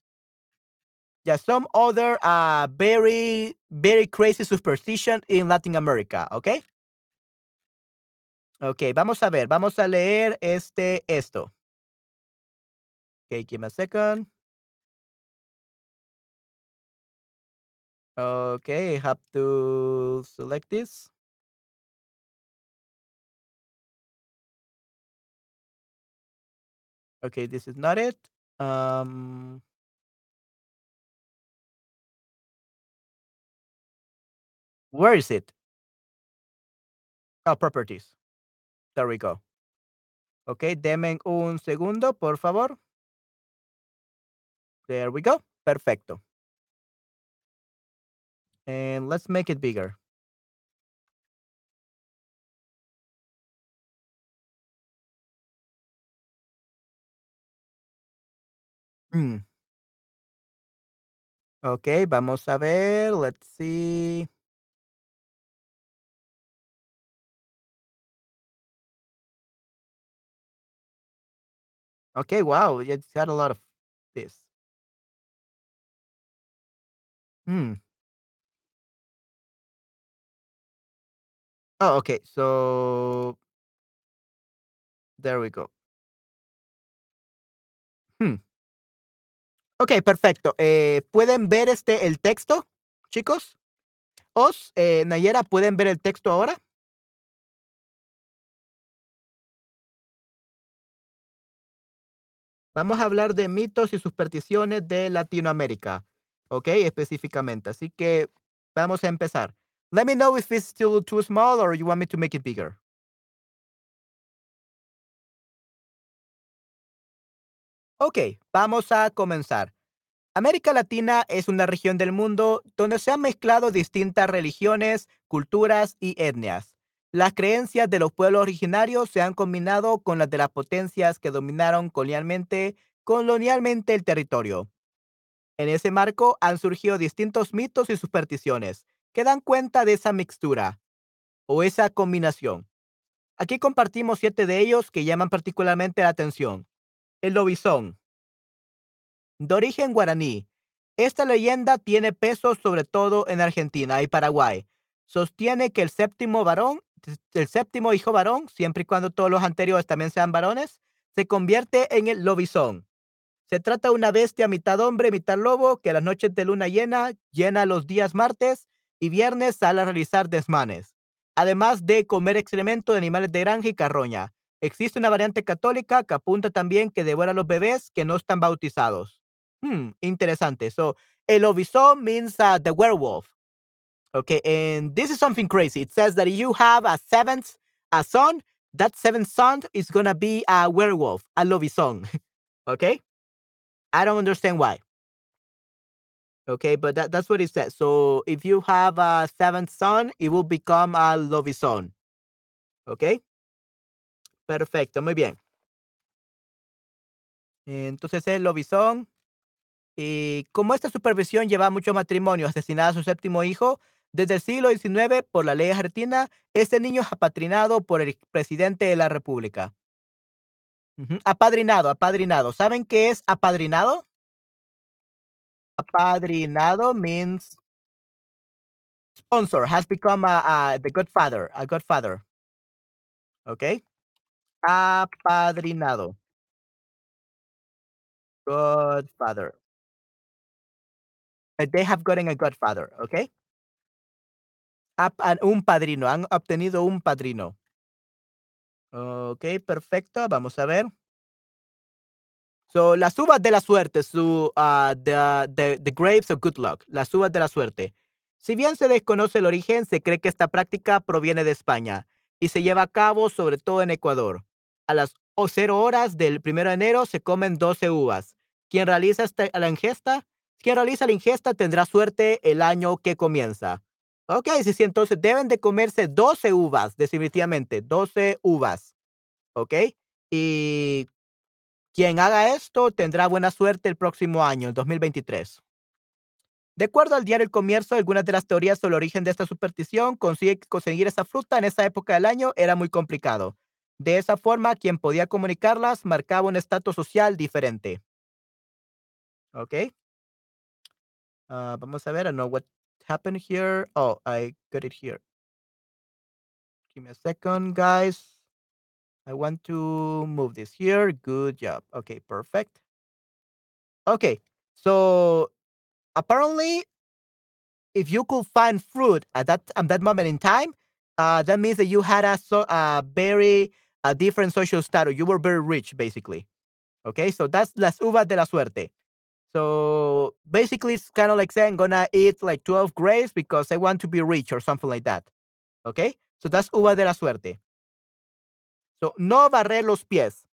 yeah, some other uh, very, very crazy superstition in Latin America. Okay. Okay, vamos a ver, vamos a leer este, esto. Okay, give me a second. Okay, have to select this. Okay, this is not it. Um, where is it? Oh, properties. There we go. Okay, deme un segundo, por favor. There we go. Perfecto. And let's make it bigger. Mm. Okay, vamos a ver. Let's see. Okay, wow, it's got a lot of this. Hmm. Oh, okay, so there we go. Ok, perfecto. Eh, ¿pueden ver, este, el texto, chicos? Os, eh, Nayera, ¿pueden ver el texto ahora? Vamos a hablar de mitos y supersticiones de Latinoamérica, ¿ok? Específicamente. Así que vamos a empezar. Let me know if it's still too small or you want me to make it bigger. Ok, vamos a comenzar. América Latina es una región del mundo donde se han mezclado distintas religiones, culturas y etnias. Las creencias de los pueblos originarios se han combinado con las de las potencias que dominaron colonialmente, el territorio. En ese marco han surgido distintos mitos y supersticiones que dan cuenta de esa mixtura o esa combinación. Aquí compartimos siete de ellos que llaman particularmente la atención. El lobizón. De origen guaraní, esta leyenda tiene peso sobre todo en Argentina y Paraguay. Sostiene que el séptimo varón, el séptimo hijo varón, siempre y cuando todos los anteriores también sean varones, se convierte en el lobizón. Se trata de una bestia mitad hombre, mitad lobo, que a las noches de luna llena llena los días martes y viernes sale a realizar desmanes, además de comer excremento de animales de granja y carroña. Existe una variante católica que apunta también que devora a los bebés que no están bautizados. Hmm, interesante. So, el lobizón means uh, the werewolf. Okay, and this is something crazy. It says that you have a seventh a son, that seventh son is gonna be a werewolf, a lobizón. okay, I don't understand why. Okay, but that, that's what it says. So if you have a seventh son, it will become a lobizón. Okay. Perfecto, muy bien. Entonces el lobizón, y como esta supervisión lleva mucho matrimonio, asesinada a su séptimo hijo, desde el siglo XIX, por la ley argentina, este niño es apatrinado por el presidente de la República. Apadrinado, apadrinado. ¿Saben qué es apadrinado? Apadrinado means sponsor, has become a, a, the godfather, a godfather. Okay. Apadrinado. Godfather. They have gotten a godfather, okay? un padrino, han obtenido un padrino. Ok, perfecto, vamos a ver. So, las uvas de la suerte, su, uh, the, the grapes of good luck, las uvas de la suerte. Si bien se desconoce el origen, se cree que esta práctica proviene de España y se lleva a cabo sobre todo en Ecuador. A las o 0 horas del primero de enero se comen 12 uvas. Quien realiza este, la ingesta, quien realiza la ingesta tendrá suerte el año que comienza. Ok, sí, sí, entonces deben de comerse 12 uvas, definitivamente, 12 uvas. Ok, y quien haga esto tendrá buena suerte el próximo año, el 2023. De acuerdo al diario El Comercio, algunas de las teorías sobre el origen de esta superstición, conseguir esa fruta en esa época del año era muy complicado. De esa forma, quien podía comunicarlas marcaba un estatus social diferente. ¿Ok? Uh, vamos a ver, I don't know what happened here. Oh, I got it here. Give me a second, guys. I want to move this here. Good job. Okay, perfect. Okay, so apparently, if you could find fruit at that at that moment in time, uh, that means that you had a a very a different social status. You were very rich, basically. Okay, so that's las uvas de la suerte. So basically, it's kind of like saying, I'm gonna eat like 12 grapes because I want to be rich or something like that. Okay, so that's uva de la suerte. So, no barrer los pies.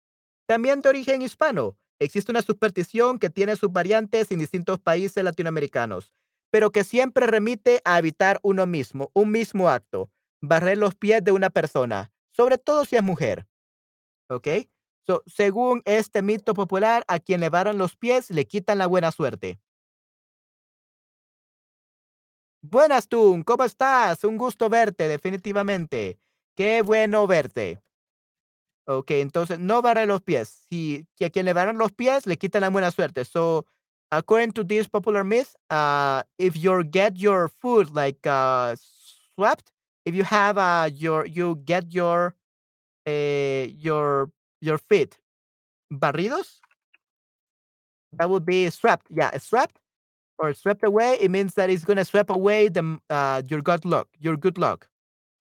También de origen hispano. Existe una superstición que tiene sus variantes en distintos países latinoamericanos, pero que siempre remite a evitar uno mismo, un mismo acto, barrer los pies de una persona, sobre todo si es mujer. ¿Ok? So, según este mito popular, a quien le barran los pies le quitan la buena suerte. Buenas, tú, ¿cómo estás? Un gusto verte, definitivamente. Qué bueno verte. Ok, entonces no barre los pies. Si a quien le barran los pies le quitan la buena suerte. So, according to this popular myth, uh, if you get your food like uh, swept, if you have uh, your you get your uh, your your feet barridos, that would be swept. Yeah, swept or swept away. It means that it's gonna sweep away the uh, your good luck. Your good luck.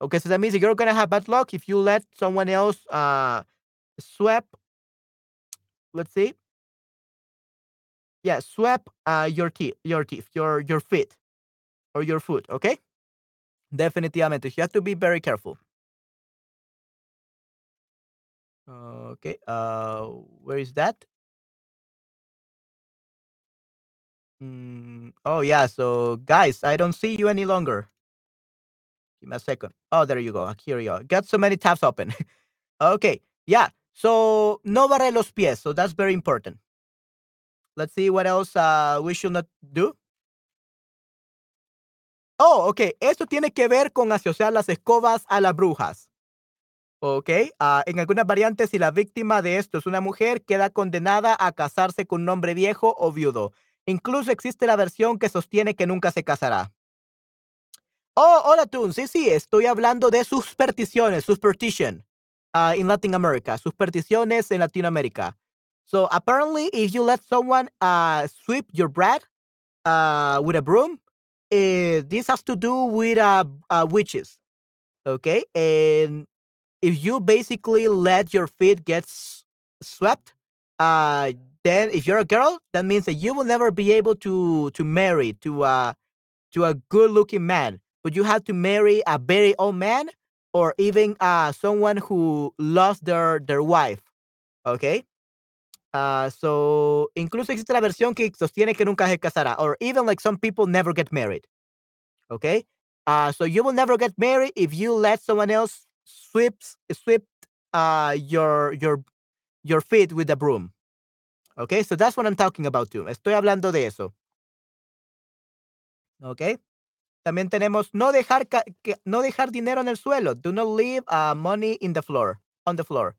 Okay, so that means you're gonna have bad luck if you let someone else uh sweep. Let's see. Yeah, sweep uh your teeth, your teeth, your your feet, or your foot. Okay. Definitivamente, you have to be very careful. Okay. Uh, where is that? Mm, oh yeah. So guys, I don't see you any longer. Give me a second. Oh, there you go. Here you go. Got so many tabs open. okay. Yeah. So no barre los pies. So that's very important. Let's see what else uh, we should not do. Oh, ok. Esto tiene que ver con asociar las escobas a las brujas. Ok. Uh, en algunas variantes, si la víctima de esto es una mujer, queda condenada a casarse con un hombre viejo o viudo. Incluso existe la versión que sostiene que nunca se casará. Oh, hola, Tun. Sí, sí, estoy hablando de supersticiones, superstition uh, in Latin America, supersticiones en Latinoamérica. So apparently, if you let someone uh, sweep your bread uh, with a broom, uh, this has to do with uh, uh, witches. Okay, and if you basically let your feet get swept, uh, then if you're a girl, that means that you will never be able to to marry to uh to a good looking man but you have to marry a very old man or even uh, someone who lost their, their wife. Okay? Uh, so, incluso existe la versión que sostiene que nunca se casará, or even like some people never get married. Okay? Uh, so you will never get married if you let someone else sweep sweep uh, your your your feet with a broom. Okay, so that's what I'm talking about too. Estoy hablando de eso. Okay. También tenemos no dejar, no dejar dinero en el suelo. Do not leave money in the floor, on the floor.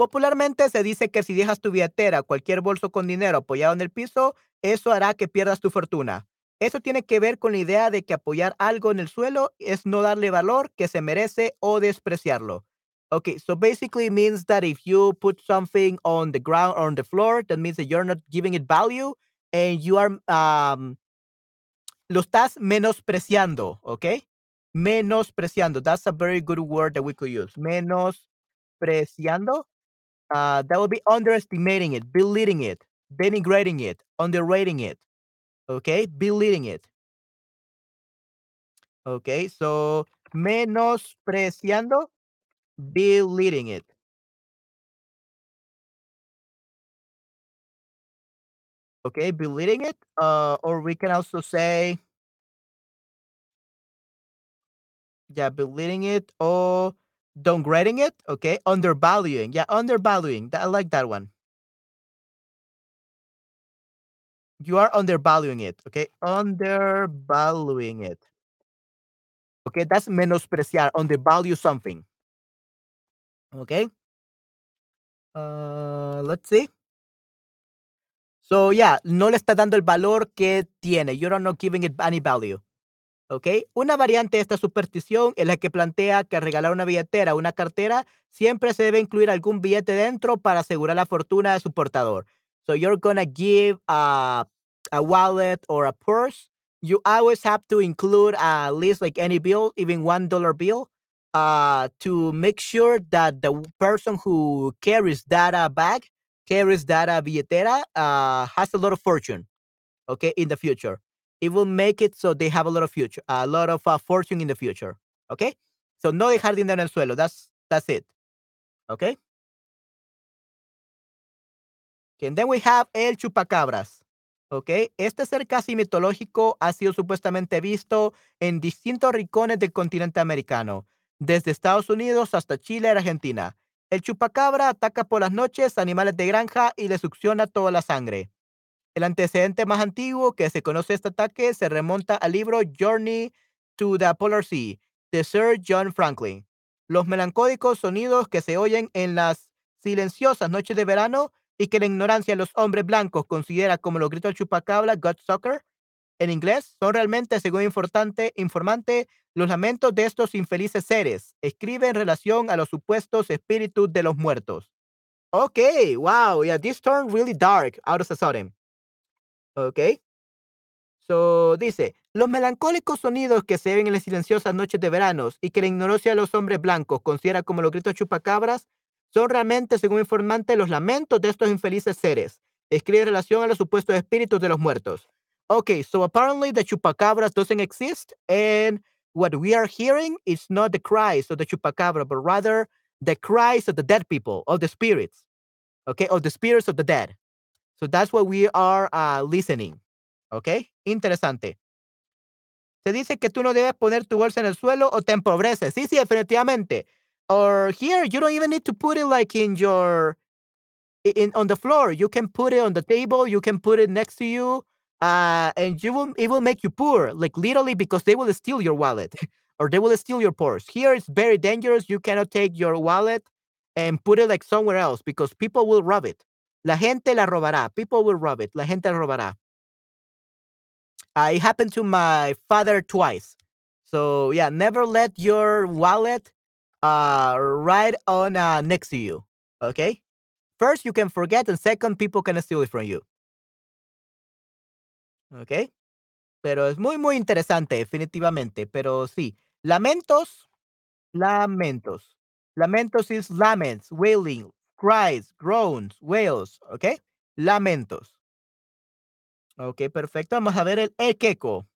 Popularmente se dice que si dejas tu billetera, cualquier bolso con dinero apoyado en el piso, eso hará que pierdas tu fortuna. Eso tiene que ver con la idea de que apoyar algo en el suelo es no darle valor que se merece o despreciarlo. Okay, so basically means that if you put something on the ground or on the floor, that means that you're not giving it value and you are um, lo estás menospreciando, ¿ok? Menospreciando. That's a very good word that we could use. Menospreciando. uh, that would be underestimating it, belittling it, denigrating it, underrating it. Okay, belittling it. Okay, so menospreciando, belittling it. Okay, belittling it. Uh, or we can also say, yeah, belittling it or downgrading it. Okay, undervaluing. Yeah, undervaluing. I like that one. You are undervaluing it. Okay, undervaluing it. Okay, that's menospreciar, undervalue something. Okay. Uh, let's see. So, yeah, no le está dando el valor que tiene. You're not giving it any value. ¿Ok? Una variante de esta superstición es la que plantea que regalar una billetera o una cartera siempre se debe incluir algún billete dentro para asegurar la fortuna de su portador. So you're gonna give a, a wallet or a purse. You always have to include at least like any bill, even one dollar bill, uh, to make sure that the person who carries that uh, bag, carries that uh, billetera, uh, has a lot of fortune, okay, in the future. It will make it so they have a lot of future, a lot of uh, fortune in the future, okay. So no dejar dinero en el suelo. That's that's it, okay. And then we have el chupacabras. ¿ok? Este ser casi mitológico ha sido supuestamente visto en distintos rincones del continente americano, desde Estados Unidos hasta Chile y Argentina. El chupacabra ataca por las noches animales de granja y le succiona toda la sangre. El antecedente más antiguo que se conoce este ataque se remonta al libro Journey to the Polar Sea de Sir John Franklin. Los melancólicos sonidos que se oyen en las silenciosas noches de verano y que la ignorancia de los hombres blancos considera como los gritos chupacabra, Godsucker, en inglés, son realmente, según informante, informante, los lamentos de estos infelices seres. Escribe en relación a los supuestos espíritus de los muertos. Okay, wow, yeah, this turned really dark out of a sudden. Okay. So, dice, los melancólicos sonidos que se ven en las silenciosas noches de verano y que la ignorancia de los hombres blancos considera como los gritos chupacabras son realmente, según informante, los lamentos de estos infelices seres. Escribe en relación a los supuestos espíritus de los muertos. Okay, so apparently the chupacabras doesn't exist, and what we are hearing is not the cries of the chupacabra, but rather the cries of the dead people, of the spirits, okay, of the spirits of the dead. So that's what we are uh, listening, okay. Interesante. Se dice que tú no debes poner tu bolsa en el suelo o te empobreces. Sí, sí, definitivamente. or here you don't even need to put it like in your in on the floor you can put it on the table you can put it next to you uh, and you will it will make you poor like literally because they will steal your wallet or they will steal your purse here it's very dangerous you cannot take your wallet and put it like somewhere else because people will rob it la gente la robará people will rob it la gente la robará uh, it happened to my father twice so yeah never let your wallet uh, right on uh, next to you. Okay. First, you can forget, and second, people can steal it from you. Okay. Pero es muy, muy interesante, definitivamente. Pero sí, lamentos, lamentos. Lamentos is laments, wailing, cries, groans, wails. Okay. Lamentos. Ok, perfecto. Vamos a ver el equeco.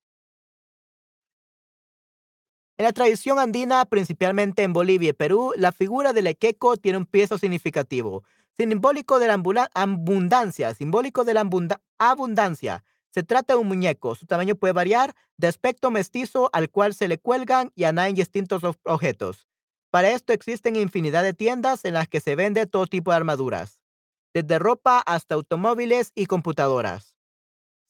En la tradición andina, principalmente en Bolivia y Perú, la figura del equeco tiene un peso significativo, simbólico de la abundancia, simbólico de la abundancia. Se trata de un muñeco, su tamaño puede variar de aspecto mestizo al cual se le cuelgan y anáin distintos objetos. Para esto existen infinidad de tiendas en las que se vende todo tipo de armaduras, desde ropa hasta automóviles y computadoras.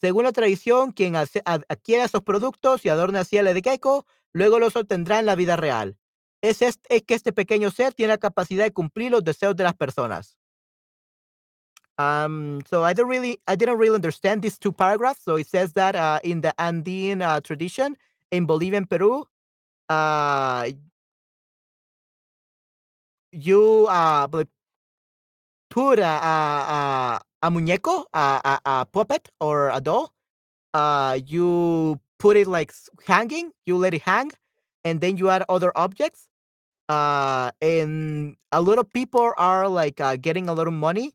Según la tradición, quien adquiere esos productos y adorna así el equeco luego los obtendrá en la vida real. Es, que este pequeño ser tiene la capacidad de cumplir los deseos de las personas. Um, so I don't really, I didn't really understand these two paragraphs. So it says that uh, in the Andean uh, tradition in Bolivia and Peru, uh, you uh, put a, a, a, muñeco, a, a, a puppet or a doll. Uh, you put it like hanging, you let it hang, and then you add other objects. Uh, and a lot of people are like uh, getting a lot of money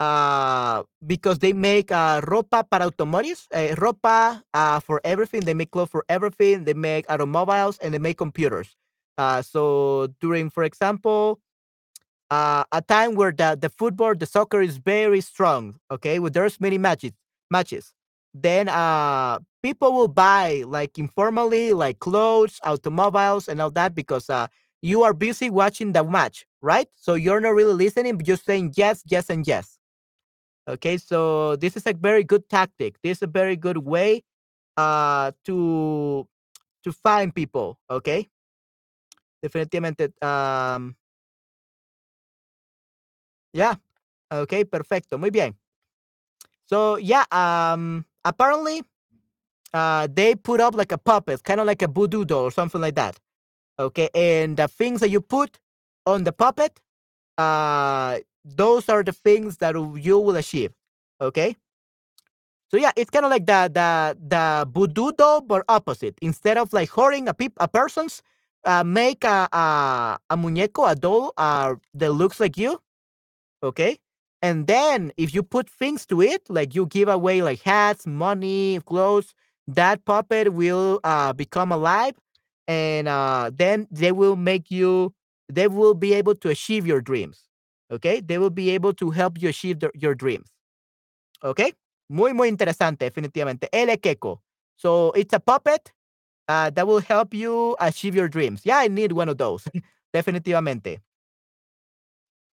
uh, because they make uh, ropa para automotives, uh, ropa uh, for everything. They make clothes for everything. They make automobiles and they make computers. Uh, so during, for example, uh, a time where the, the football, the soccer is very strong, okay, where there's many matches matches. Then uh, people will buy like informally, like clothes, automobiles, and all that because uh, you are busy watching the match, right? So you're not really listening, but just saying yes, yes, and yes. Okay, so this is a very good tactic. This is a very good way uh, to to find people. Okay, definitivamente. Um, yeah. Okay, perfecto. Muy bien. So yeah, um, apparently, uh, they put up like a puppet, kind of like a voodoo doll or something like that. Okay, and the things that you put on the puppet, uh, those are the things that you will achieve. Okay. So yeah, it's kind of like the the the voodoo doll, but opposite. Instead of like hoarding a peop a person's, uh, make a, a a muñeco, a doll, uh, that looks like you. Okay. And then if you put things to it, like you give away like hats, money, clothes, that puppet will uh, become alive, and uh, then they will make you. They will be able to achieve your dreams. Okay, they will be able to help you achieve the, your dreams. Okay, muy muy interesante, definitivamente. El Ekeko. So it's a puppet uh, that will help you achieve your dreams. Yeah, I need one of those. definitivamente.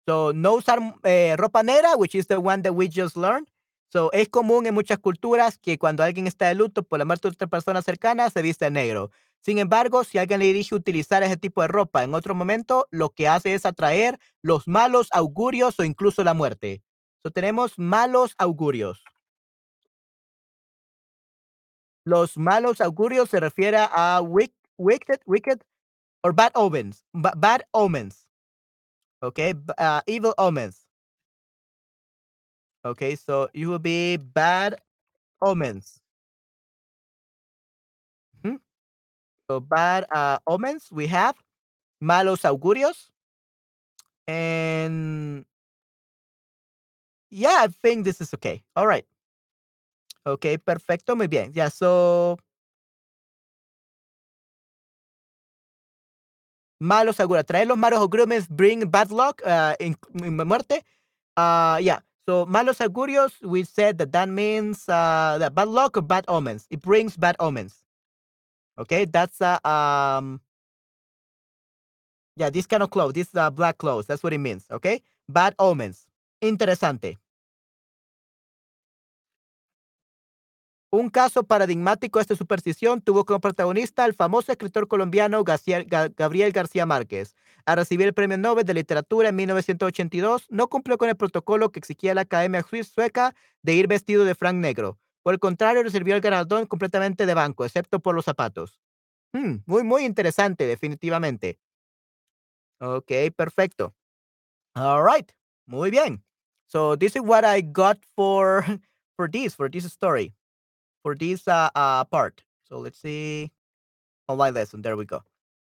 So, no usar eh, ropa negra, which is the one that we just learned. So, es común en muchas culturas que cuando alguien está de luto por la muerte de otra persona cercana, se viste negro. Sin embargo, si alguien le dirige utilizar ese tipo de ropa en otro momento, lo que hace es atraer los malos augurios o incluso la muerte. So, tenemos malos augurios. Los malos augurios se refiere a wicked, wicked or bad omens, bad omens. Okay, uh, evil omens. Okay, so it will be bad omens. Hmm? So bad uh, omens we have malos augurios, and yeah, I think this is okay. All right. Okay, perfecto, muy bien. Yeah, so malos augurios. Traer los malos augurios bring bad luck, uh, in, muerte. Uh, yeah. So malos augurios, we said that that means uh, that bad luck or bad omens. It brings bad omens. Okay, that's uh, um, yeah, this kind of clothes, this uh, black clothes. That's what it means. Okay, bad omens. Interesante. Un caso paradigmático de esta superstición tuvo como protagonista al famoso escritor colombiano Gabriel García Márquez. Al recibir el Premio Nobel de Literatura en 1982, no cumplió con el protocolo que exigía la Academia Sueca de ir vestido de frank negro. Por el contrario, recibió el galardón completamente de banco, excepto por los zapatos. Hmm, muy, muy interesante, definitivamente. Ok, perfecto. All right. Muy bien. So this is what I got for for this for this story. For this uh, uh, part. So let's see. Online lesson. There we go.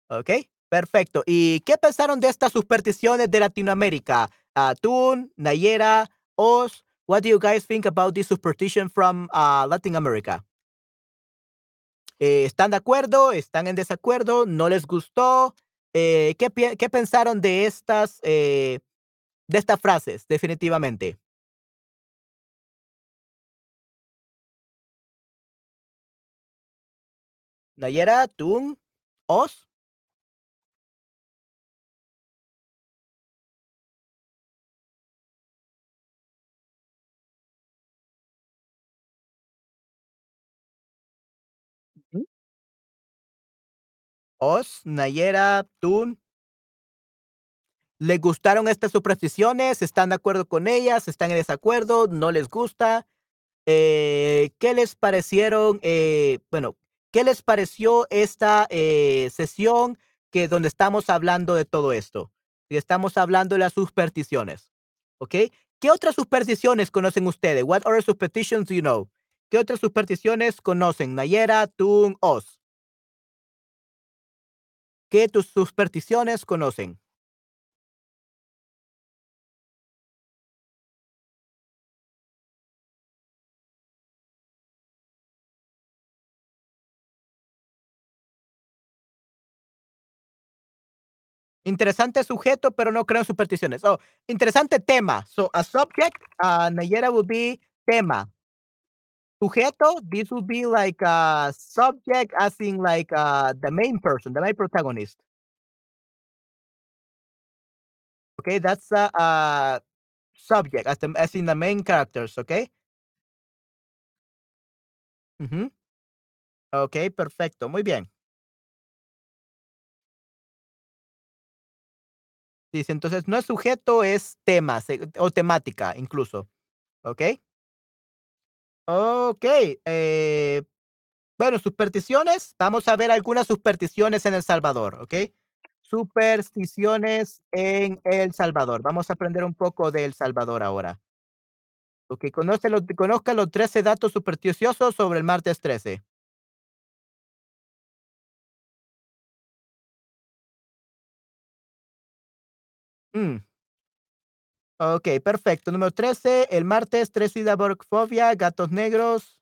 Okay. Perfecto. ¿Y qué pensaron de estas supersticiones de Latinoamérica? Uh, Tun, Nayera, Oz. What do you guys think about this superstition from uh, Latin America? Eh, ¿Están de acuerdo? ¿Están en desacuerdo? ¿No les gustó? Eh, ¿qué, ¿qué, pensaron de estas, eh, de estas frases? Definitivamente. Nayera, tú, Os. Os, Nayera, Tun. ¿Les gustaron estas supersticiones? ¿Están de acuerdo con ellas? ¿Están en desacuerdo? ¿No les gusta? Eh, ¿Qué les parecieron? Eh, bueno, ¿Qué les pareció esta eh, sesión que donde estamos hablando de todo esto? Y estamos hablando de las supersticiones. ¿Ok? ¿Qué otras supersticiones conocen ustedes? What other superstitions do you know? ¿Qué otras supersticiones conocen? Nayera, Tun, Os. ¿Qué tus supersticiones conocen? Interesante sujeto, pero no creo en supersticiones. Oh, interesante tema. So, a subject, uh, Nayera will be tema. sujeto, this would be like a subject, as in like uh, the main person, the main protagonist. Okay, that's a, a subject, as, the, as in the main characters, okay? Ujú. Ok, perfecto, muy bien. Dice, entonces no es sujeto, es tema o temática incluso. ¿Ok? Ok. eh, bueno, supersticiones. Vamos a ver algunas supersticiones en El Salvador. ¿Ok? Supersticiones en El Salvador. Vamos a aprender un poco de El Salvador ahora. Ok, conoce los, conozca los 13 datos supersticiosos sobre el martes 13. Mm, ok, perfecto. Número 13, el martes, tres fobia, gatos negros,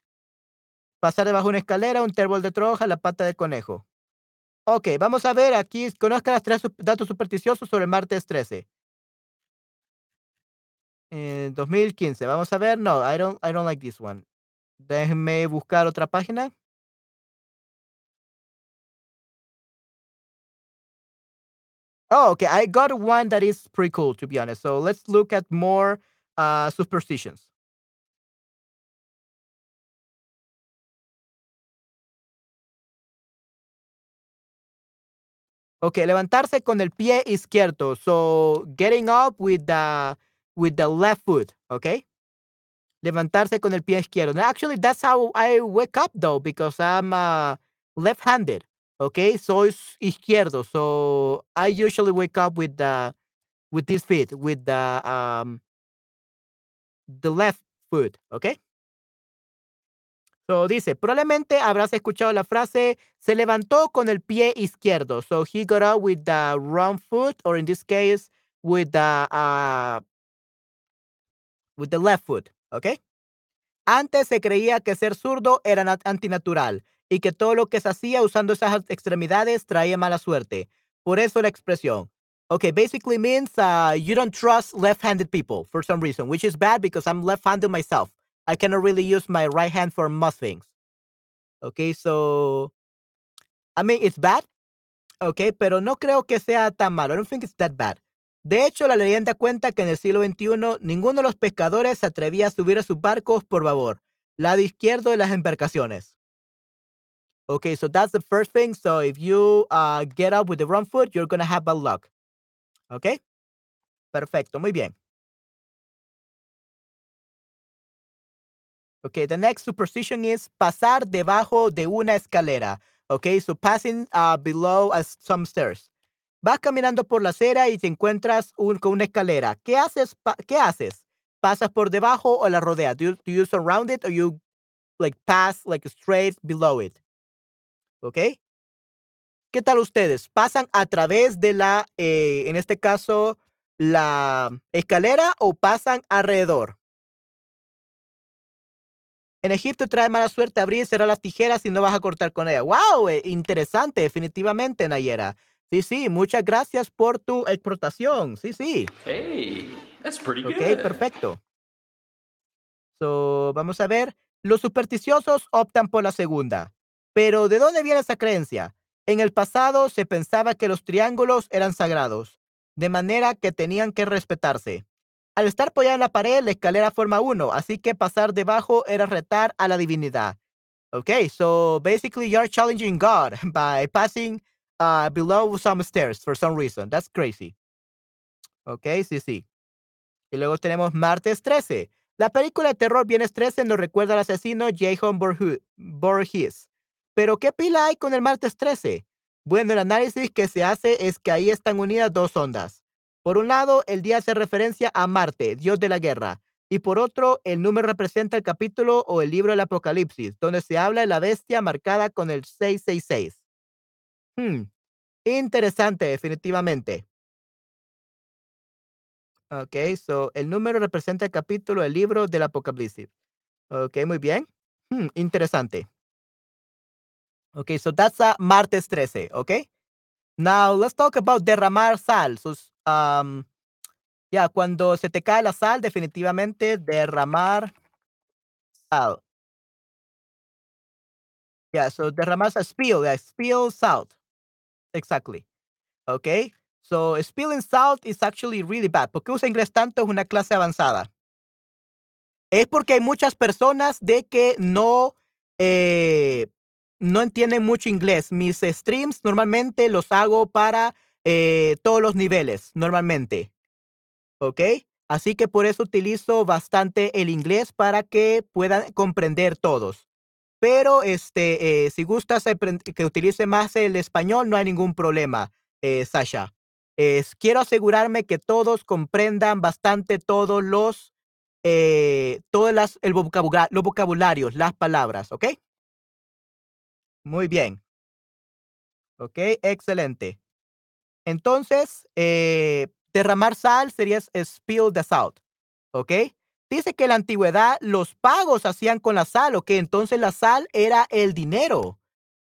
pasar debajo de una escalera, un terbol de troja, la pata de conejo. Ok, vamos a ver aquí, conozca los tres datos supersticiosos sobre el martes 13. Eh, 2015, vamos a ver. No, I don't, I don't like this one. Déjenme buscar otra página. Oh, okay. I got one that is pretty cool, to be honest. So let's look at more uh, superstitions. Okay, levantarse con el pie izquierdo. So getting up with the with the left foot. Okay, levantarse con el pie izquierdo. Actually, that's how I wake up though, because I'm uh, left-handed. Okay, soy izquierdo. So I usually wake up with the with this feet, with the um the left foot. Okay. So dice, probablemente habrás escuchado la frase, se levantó con el pie izquierdo. So he got up with the wrong foot, or in this case, with the, uh, with the left foot. ¿Ok? Antes se creía que ser zurdo era nat- antinatural y que todo lo que se hacía usando esas extremidades traía mala suerte. Por eso la expresión. Okay, basically means uh, you don't trust left-handed people for some reason, which is bad because I'm left-handed myself. I cannot really use my right hand for most things. Okay, so I mean it's bad, okay, pero no creo que sea tan malo. I don't think it's that bad. De hecho, la leyenda cuenta que en el siglo XXI ninguno de los pescadores se atrevía a subir a sus barcos por babor, lado izquierdo de las embarcaciones. Okay, so that's the first thing. So if you uh, get up with the wrong foot, you're gonna have bad luck. Okay, perfecto, muy bien. Okay, the next superstition is pasar debajo de una escalera. Okay, so passing uh, below as some stairs. Vas caminando por la acera y te encuentras un- con una escalera. ¿Qué haces? pa- ¿Qué haces? ¿Pasas por debajo o la rodeas? Do you, do you surround it or you like pass like straight below it? ¿Ok? ¿Qué tal ustedes? ¿Pasan a través de la, eh, en este caso, la escalera o pasan alrededor? En Egipto trae mala suerte abrir y cerrar las tijeras y no vas a cortar con ella. ¡Wow! eh, interesante, definitivamente, Nayera. Sí, sí, muchas gracias por tu exportación. Sí, sí. Hey, that's pretty Ok, good. perfecto. So, vamos a ver. Los supersticiosos optan por la segunda. Pero, ¿de dónde viene esa creencia? En el pasado se pensaba que los triángulos eran sagrados, de manera que tenían que respetarse. Al estar apoyada en la pared, la escalera forma uno, así que pasar debajo era retar a la divinidad. Okay, so basically you're challenging God by passing uh, below some stairs for some reason. That's crazy. Okay, sí, sí. Y luego tenemos Martes 13. La película de terror Viernes 13 nos recuerda al asesino Jason Voorhees. Pero ¿qué pila hay con el Martes 13? Bueno, el análisis que se hace es que ahí están unidas dos ondas. Por un lado, el día hace referencia a Marte, dios de la guerra. Y por otro, el número representa el capítulo o el libro del Apocalipsis, donde se habla de la bestia marcada con el 666. Hmm, interesante, definitivamente. Ok, so el número representa el capítulo del libro del Apocalipsis. Ok, muy bien. Hmm, interesante. Ok, so that's a martes 13, ok? Now let's talk about derramar sal. So, um, ya, cuando se te cae la sal, definitivamente derramar sal. Yeah, so derramar a spill, yeah, spill salt. Exactly. Okay. So spilling salt is actually really bad. ¿Por qué usa inglés tanto? Es una clase avanzada. Es porque hay muchas personas de que no, eh, no entienden mucho inglés. Mis streams normalmente los hago para eh, todos los niveles, normalmente. ¿Ok? Así que por eso utilizo bastante el inglés para que puedan comprender todos. Pero este, eh, si gustas que utilice más el español, no hay ningún problema, eh, Sasha. quiero asegurarme que todos comprendan bastante todos los, todas las, el vocabulario, los vocabularios, las palabras, ¿ok? Muy bien. Ok, excelente. Entonces, derramar sal sería spill the salt, ¿ok? Dice que en la antigüedad los pagos hacían con la sal, ¿ok? Entonces la sal era el dinero.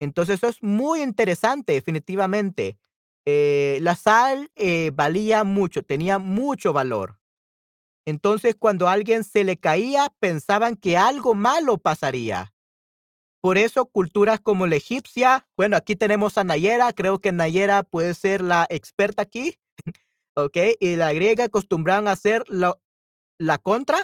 Entonces eso es muy interesante, definitivamente. Eh, la sal eh, valía mucho, tenía mucho valor. Entonces cuando a alguien se le caía, pensaban que algo malo pasaría. Por eso culturas como la egipcia, bueno, aquí tenemos a Nayera, creo que Nayera puede ser la experta aquí, ¿ok? Y la griega acostumbraban a hacer la contra.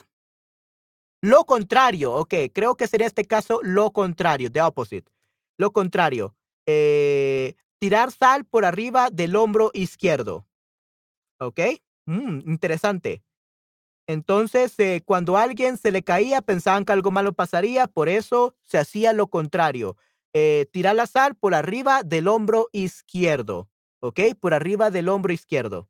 Lo contrario, ok, creo que sería este caso lo contrario, the opposite. Lo contrario, eh, tirar sal por arriba del hombro izquierdo. ¿Ok? Mm, interesante. Entonces, eh, cuando alguien se le caía, pensaban que algo malo pasaría, por eso se hacía lo contrario. Eh, tirar la sal por arriba del hombro izquierdo. ¿Ok? Por arriba del hombro izquierdo.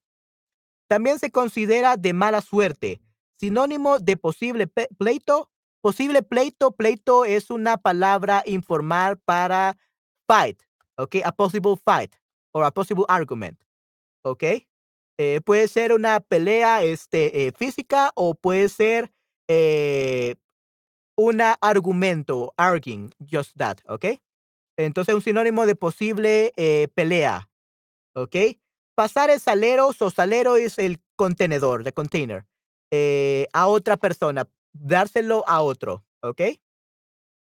También se considera de mala suerte. Sinónimo de posible pleito. Posible pleito. Pleito es una palabra informal para fight. ¿Ok? A possible fight. O a possible argument. ¿Ok? Eh, puede ser una pelea este, eh, física o puede ser eh, un argumento, arguing, just that, ¿ok? Entonces, un sinónimo de posible pelea, ¿ok? Pasar el salero, o salero es el contenedor, the container. Eh, a otra persona, dárselo a otro, ¿ok?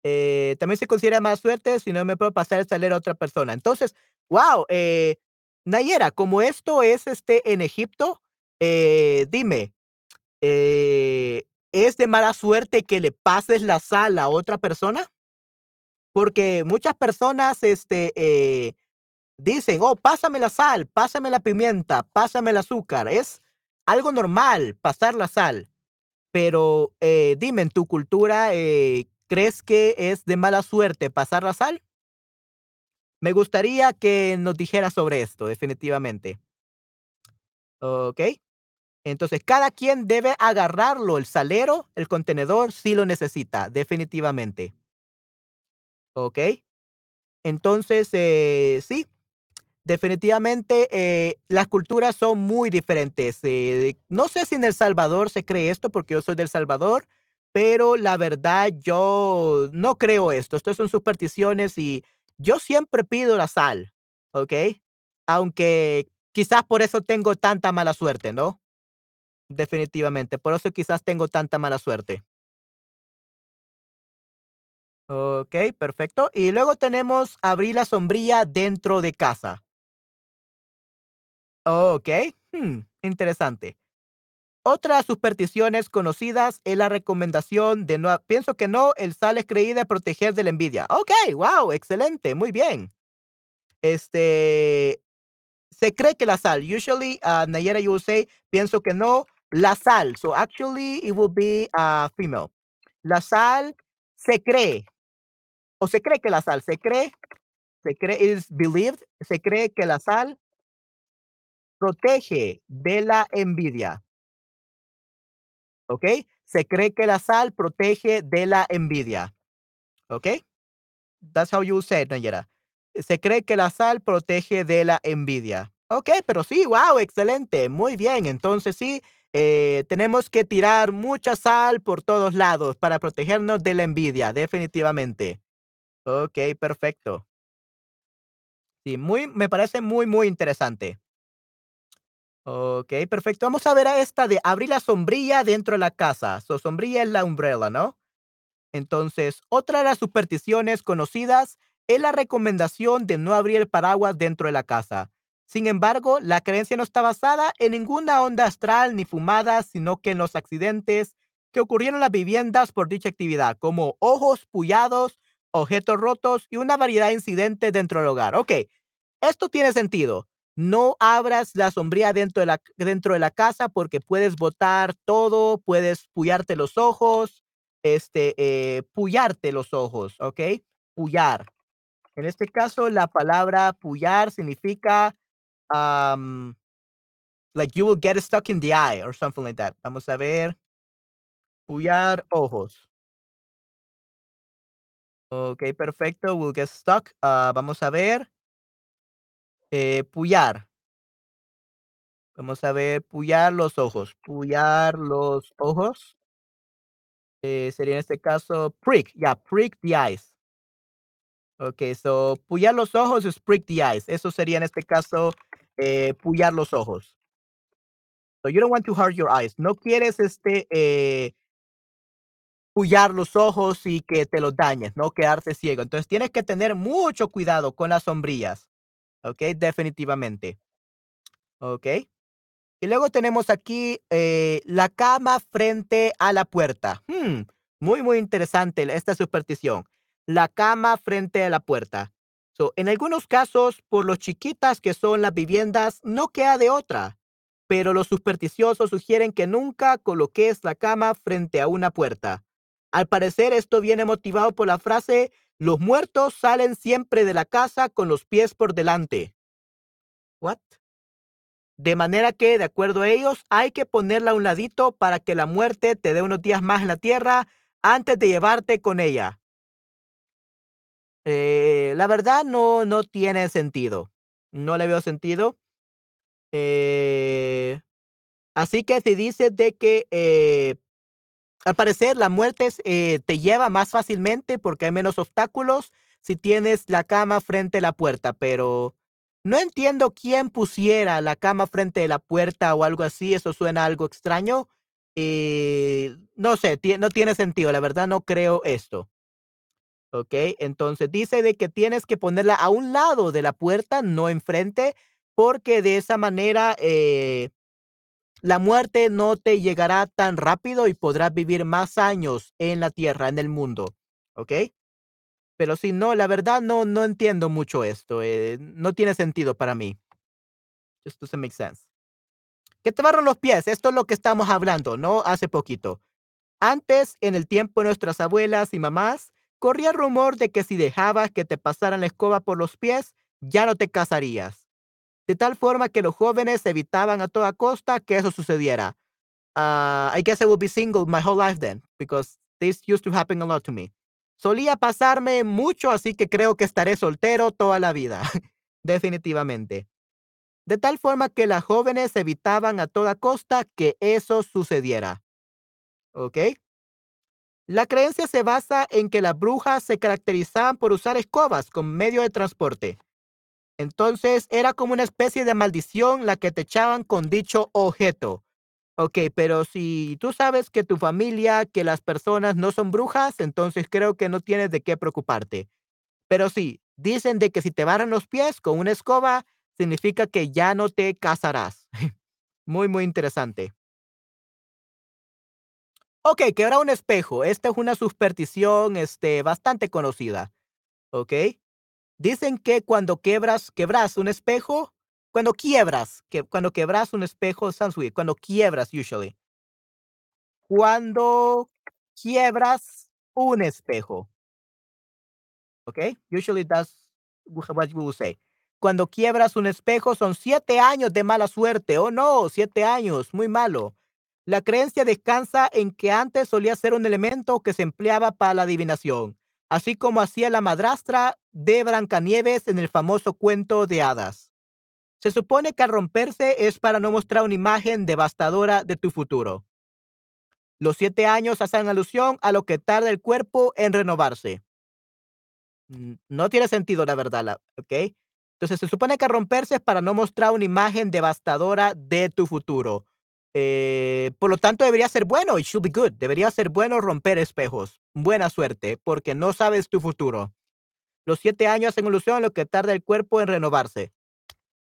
Eh, también se considera más suerte si no me puedo pasar el salero a otra persona. Entonces, wow, eh, Nayera, como esto es este en Egipto, dime, ¿es de mala suerte que le pases la sal a otra persona? Porque muchas personas este, dicen, oh, pásame la sal, pásame la pimienta, pásame el azúcar. Es algo normal pasar la sal, pero eh, dime, en tu cultura, eh, ¿crees que es de mala suerte pasar la sal? Me gustaría que nos dijeras sobre esto, definitivamente. Ok. Entonces, cada quien debe agarrarlo, el salero, el contenedor, si lo necesita, definitivamente. Ok. Entonces, eh, sí, definitivamente eh, las culturas son muy diferentes. Eh, no sé si en El Salvador se cree esto porque yo soy del Salvador, pero la verdad yo no creo esto. Esto son supersticiones y yo siempre pido la sal, ¿ok? Aunque quizás por eso tengo tanta mala suerte, ¿no? Definitivamente, por eso quizás tengo tanta mala suerte. Ok, perfecto. Y luego tenemos abrir la sombrilla dentro de casa. Ok, hmm, interesante. Otras supersticiones conocidas es la recomendación de no, pienso que no, el sal es creída proteger de la envidia. Ok, wow, excelente, muy bien. Este, se cree que la sal, usually, uh, Nayera, you will say, pienso que no, la sal. So actually, it will be a female. La sal se cree, o se cree que la sal, se cree, se cree, is believed, se cree que la sal protege de la envidia. ¿Ok? Se cree que la sal protege de la envidia. ¿Ok? That's how you say it, Nayera. Se cree que la sal protege de la envidia. Ok, pero sí, wow, excelente, muy bien. Entonces sí, eh, tenemos que tirar mucha sal por todos lados para protegernos de la envidia, definitivamente. Ok, perfecto. Sí, muy, me parece muy, muy interesante. Ok, perfecto. Vamos a ver a esta de abrir la sombrilla dentro de la casa. So, sombrilla es la umbrella, ¿no? Entonces, otra de las supersticiones conocidas es la recomendación de no abrir el paraguas dentro de la casa. Sin embargo, la creencia no está basada en ninguna onda astral ni fumada, sino que en los accidentes que ocurrieron en las viviendas por dicha actividad, como ojos pullados, objetos rotos y una variedad de incidentes dentro del hogar. Ok, esto tiene sentido. No abras la sombría dentro de la, dentro de la casa porque puedes botar todo, puedes pullarte los ojos, este, eh, pullarte los ojos, ¿ok? Pullar. En este caso, la palabra pullar significa, um, like you will get stuck in the eye or something like that. Vamos a ver. Pullar ojos. Ok, perfecto. We'll get stuck. Uh, vamos a ver. Eh, pullar. Vamos a ver, pullar los ojos. Pullar los ojos. Eh, sería en este caso prick. Yeah, prick the eyes. Ok, so pullar los ojos es prick the eyes. Eso sería en este caso eh, pullar los ojos. So you don't want to hurt your eyes. No quieres este eh, pullar los ojos y que te los dañes, no quedarte ciego. Entonces tienes que tener mucho cuidado con las sombrillas. Ok, definitivamente. Ok. Y luego tenemos aquí eh, la cama frente a la puerta. Hmm, muy, muy interesante esta superstición. La cama frente a la puerta. So, en algunos casos, por lo chiquitas que son las viviendas, no queda de otra. Pero los supersticiosos sugieren que nunca coloques la cama frente a una puerta. Al parecer, esto viene motivado por la frase los muertos salen siempre de la casa con los pies por delante. What? De manera que, de acuerdo a ellos, hay que ponerla a un ladito para que la muerte te dé unos días más en la tierra antes de llevarte con ella. Eh, la verdad no, no tiene sentido. No le veo sentido. Eh, así que se dice de que eh, al parecer, la muerte eh, te lleva más fácilmente porque hay menos obstáculos si tienes la cama frente a la puerta, pero no entiendo quién pusiera la cama frente a la puerta o algo así, eso suena algo extraño. Eh, no sé, no tiene sentido, la verdad no creo esto. Ok, entonces dice de que tienes que ponerla a un lado de la puerta, no enfrente, porque de esa manera eh, la muerte no te llegará tan rápido y podrás vivir más años en la tierra, en el mundo. ¿Ok? Pero si no, la verdad no, no entiendo mucho esto. Eh, no tiene sentido para mí. Just doesn't make sense. Que te barran los pies. Esto es lo que estamos hablando, ¿no? Hace poquito. Antes, en el tiempo de nuestras abuelas y mamás, corría el rumor de que si dejabas que te pasaran la escoba por los pies, ya no te casarías de tal forma que los jóvenes evitaban a toda costa que eso sucediera. Uh, I guess I will be single my whole life then, because this used to happen a lot to me. Solía pasarme mucho, así que creo que estaré soltero toda la vida, definitivamente. De tal forma que las jóvenes evitaban a toda costa que eso sucediera. ¿Ok? La creencia se basa en que las brujas se caracterizaban por usar escobas como medio de transporte. Entonces era como una especie de maldición la que te echaban con dicho objeto. Ok, pero si tú sabes que tu familia, que las personas no son brujas, entonces creo que no tienes de qué preocuparte. Pero sí, dicen de que si te barran los pies con una escoba, significa que ya no te casarás. muy, muy interesante. Ok, que ahora un espejo. Esta es una superstición este, bastante conocida. Ok. Dicen que cuando quebras, quebras un espejo, cuando quiebras, cuando quebras un espejo, cuando quiebras usually. Cuando quiebras un espejo. Okay? Usually that's what we will say. Cuando quiebras un espejo son siete años de mala suerte. Oh no, siete años, muy malo. La creencia descansa en que antes solía ser un elemento que se empleaba para la adivinación así como hacía la madrastra de Brancanieves en el famoso cuento de hadas. Se supone que al romperse es para no mostrar una imagen devastadora de tu futuro. Los siete años hacen alusión a lo que tarda el cuerpo en renovarse. No tiene sentido, la verdad, ¿ok? Entonces se supone que romperse es para no mostrar una imagen devastadora de tu futuro. Eh, por lo tanto, debería ser bueno. It should be good. Debería ser bueno romper espejos. Buena suerte, porque no sabes tu futuro. Los siete años hacen ilusión lo que tarda el cuerpo en renovarse.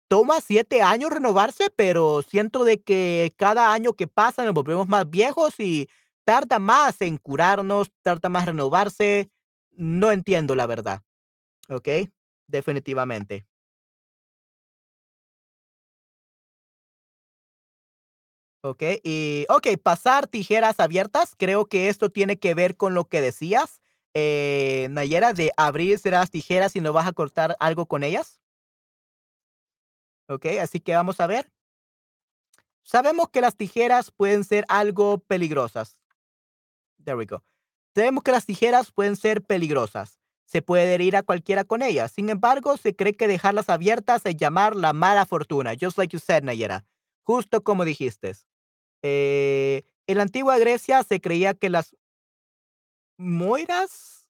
Toma siete años renovarse, pero siento de que cada año que pasa nos volvemos más viejos y tarda más en curarnos, tarda más en renovarse. No entiendo la verdad. ¿Ok? Definitivamente. Ok, y ok, pasar tijeras abiertas, creo que esto tiene que ver con lo que decías, eh, Nayera, de abrir las tijeras y no vas a cortar algo con ellas. Ok, así que vamos a ver. Sabemos que las tijeras pueden ser algo peligrosas. There we go. Sabemos que las tijeras pueden ser peligrosas. Se puede herir a cualquiera con ellas. Sin embargo, se cree que dejarlas abiertas es llamar la mala fortuna. Just like you said, Nayera. Justo como dijiste. Eh, en la antigua Grecia se creía que las moiras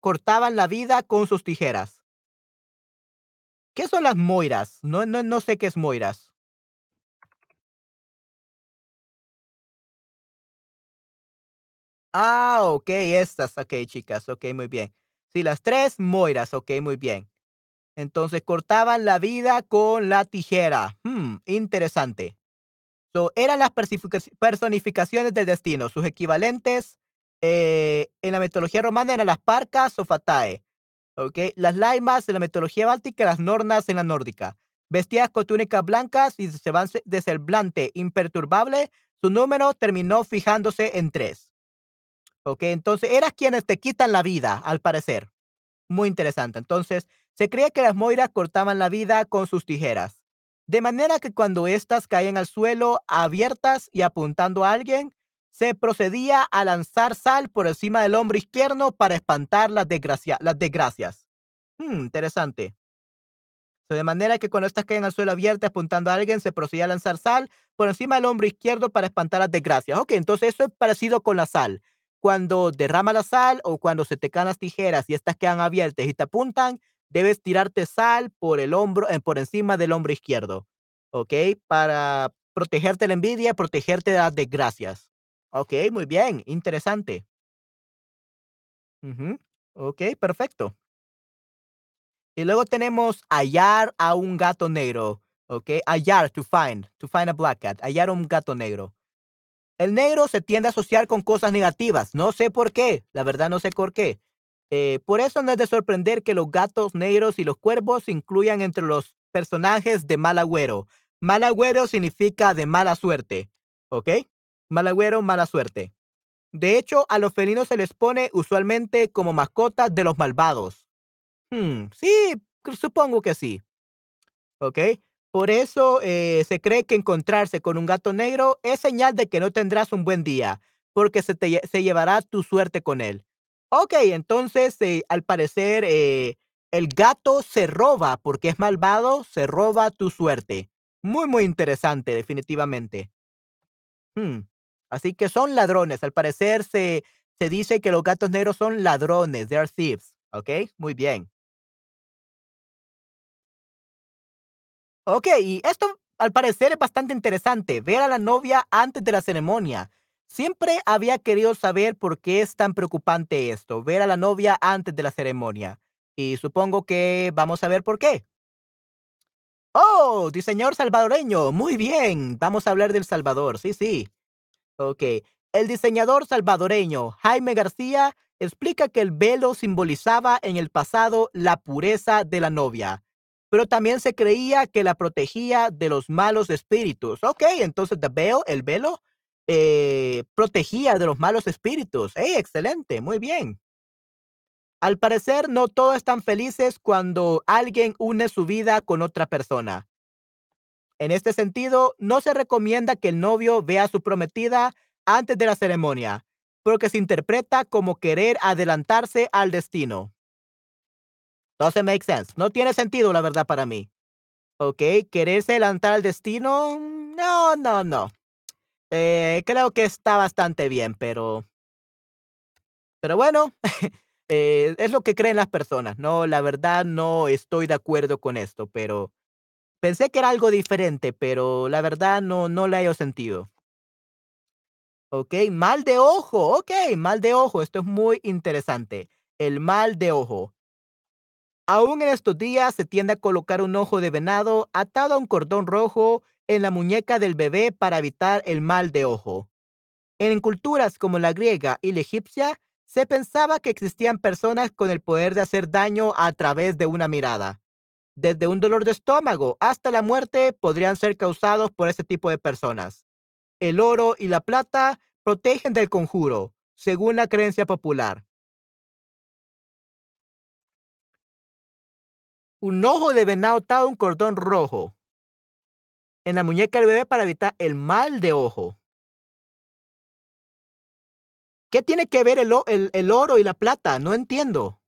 cortaban la vida con sus tijeras. ¿Qué son las moiras? No, no, no sé qué es moiras. Ah, ok, estas, ok, chicas, ok, muy bien. Sí, las tres moiras, ok, muy bien. Entonces cortaban la vida con la tijera. Hmm, interesante eran las personificaciones del destino. Sus equivalentes eh, en la mitología romana eran las parcas o fatae. Okay. Las laimas en la mitología báltica, las nornas en la nórdica. Vestidas con túnicas blancas y de semblante imperturbable, su número terminó fijándose en tres. Ok, entonces eras quienes te quitan la vida, al parecer. Muy interesante. Entonces, se creía que las moiras cortaban la vida con sus tijeras de manera que cuando éstas caían al suelo abiertas y apuntando a alguien, se procedía a lanzar sal por encima del hombro izquierdo para espantar las, desgracias. Hmm, interesante. de manera que cuando estas caen al suelo abiertas apuntando a alguien, se procedía a lanzar sal por encima del hombro izquierdo para espantar las desgracias. Ok, entonces eso es parecido con la sal. Cuando derrama la sal o cuando se te caen las tijeras y estas quedan abiertas y te apuntan, debes tirarte sal por el hombro, eh, por encima del hombro izquierdo, ¿ok? Para protegerte de la envidia, protegerte de las desgracias. Ok, muy bien, interesante. Ok, perfecto. Y luego tenemos hallar a un gato negro. Ok, hallar, to find, to find a black cat, hallar un gato negro. El negro se tiende a asociar con cosas negativas. No sé por qué, la verdad no sé por qué. Eh, por eso no es de sorprender que los gatos negros y los cuervos se incluyan entre los personajes de mal agüero. Mal agüero significa de mala suerte, ¿ok? Mal agüero, mala suerte. De hecho, a los felinos se les pone usualmente como mascotas de los malvados. Hmm, sí, supongo que sí. ¿Ok? Por eso eh, se cree que encontrarse con un gato negro es señal de que no tendrás un buen día, porque se, te, se llevará tu suerte con él. Ok, entonces, eh, al parecer, eh, el gato se roba porque es malvado, se roba tu suerte. Muy, muy interesante, definitivamente. Hmm, así que son ladrones. Al parecer se, se dice que los gatos negros son ladrones. They are thieves. Ok, muy bien. Ok, y esto al parecer es bastante interesante. Ver a la novia antes de la ceremonia. Siempre había querido saber por qué es tan preocupante esto, ver a la novia antes de la ceremonia. Y supongo que vamos a ver por qué. Oh, diseñador salvadoreño. Muy bien. Vamos a hablar del Salvador. Sí, sí. Ok. El diseñador salvadoreño Jaime García explica que el velo simbolizaba en el pasado la pureza de la novia, pero también se creía que la protegía de los malos espíritus. Ok, entonces the veil, el velo, eh, protegía de los malos espíritus. ¡Hey, excelente! Muy bien. Al parecer, no todos están felices cuando alguien une su vida con otra persona. En este sentido, no se recomienda que el novio vea a su prometida antes de la ceremonia, porque se interpreta como querer adelantarse al destino. Doesn't make sense. No tiene sentido, la verdad, para mí. ¿Ok? ¿Quererse adelantar al destino? No, no, no. Eh, creo que está bastante bien, pero. Pero bueno, eh, es lo que creen las personas, ¿no? La verdad no estoy de acuerdo con esto, pero pensé que era algo diferente, pero la verdad no, no le hallo sentido. Ok, mal de ojo. Ok, mal de ojo. Esto es muy interesante. El mal de ojo. Aún en estos días se tiende a colocar un ojo de venado atado a un cordón rojo en la muñeca del bebé para evitar el mal de ojo. En culturas como la griega y la egipcia, se pensaba que existían personas con el poder de hacer daño a través de una mirada. Desde un dolor de estómago hasta la muerte podrían ser causados por ese tipo de personas. El oro y la plata protegen del conjuro, según la creencia popular. Un ojo de venado atado un cordón rojo en la muñeca del bebé para evitar el mal de ojo. ¿Qué tiene que ver el, oro y la plata? No entiendo.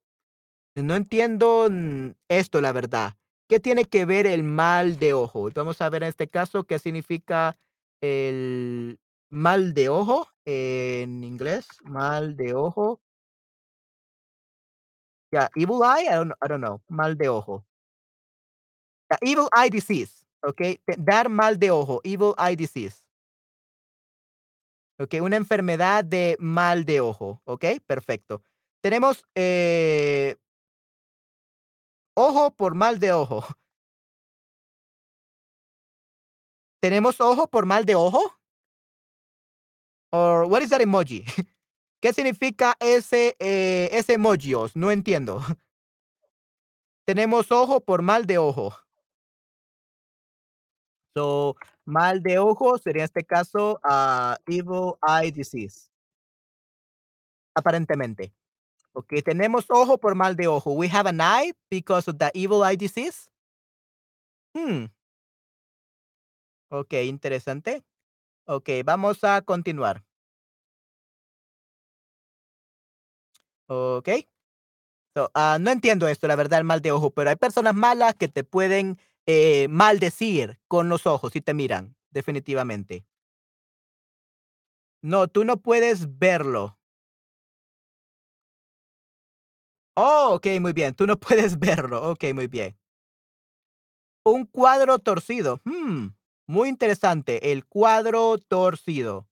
No entiendo mm, esto, la verdad. ¿Qué tiene que ver el mal de ojo? Vamos a ver en este caso qué significa el mal de ojo en inglés. Mal de ojo. Yeah, evil eye. I don't, I don't know. Mal de ojo. evil eye disease. Okay, dar mal de ojo. Evil eye disease. Ok, una enfermedad de mal de ojo. Ok, perfecto. Tenemos eh, ojo por mal de ojo. ¿Tenemos ojo por mal de ojo? Or what is that emoji? ¿Qué significa ese, eh, ese emoji? No entiendo. Tenemos ojo por mal de ojo. So, Mal de ojo sería en este caso uh, evil eye disease. Aparentemente. Ok, tenemos ojo por mal de ojo. We have an eye because of the evil eye disease. Hmm. Ok, interesante. Ok, vamos a continuar. Ok. So, uh, no entiendo esto, la verdad, el mal de ojo, pero hay personas malas que te pueden eh, maldecir con los ojos si te miran, definitivamente. No, tú no puedes verlo. Oh, ok, muy bien. Tú no puedes verlo. Ok, muy bien. Un cuadro torcido. Hmm, muy interesante. El cuadro torcido.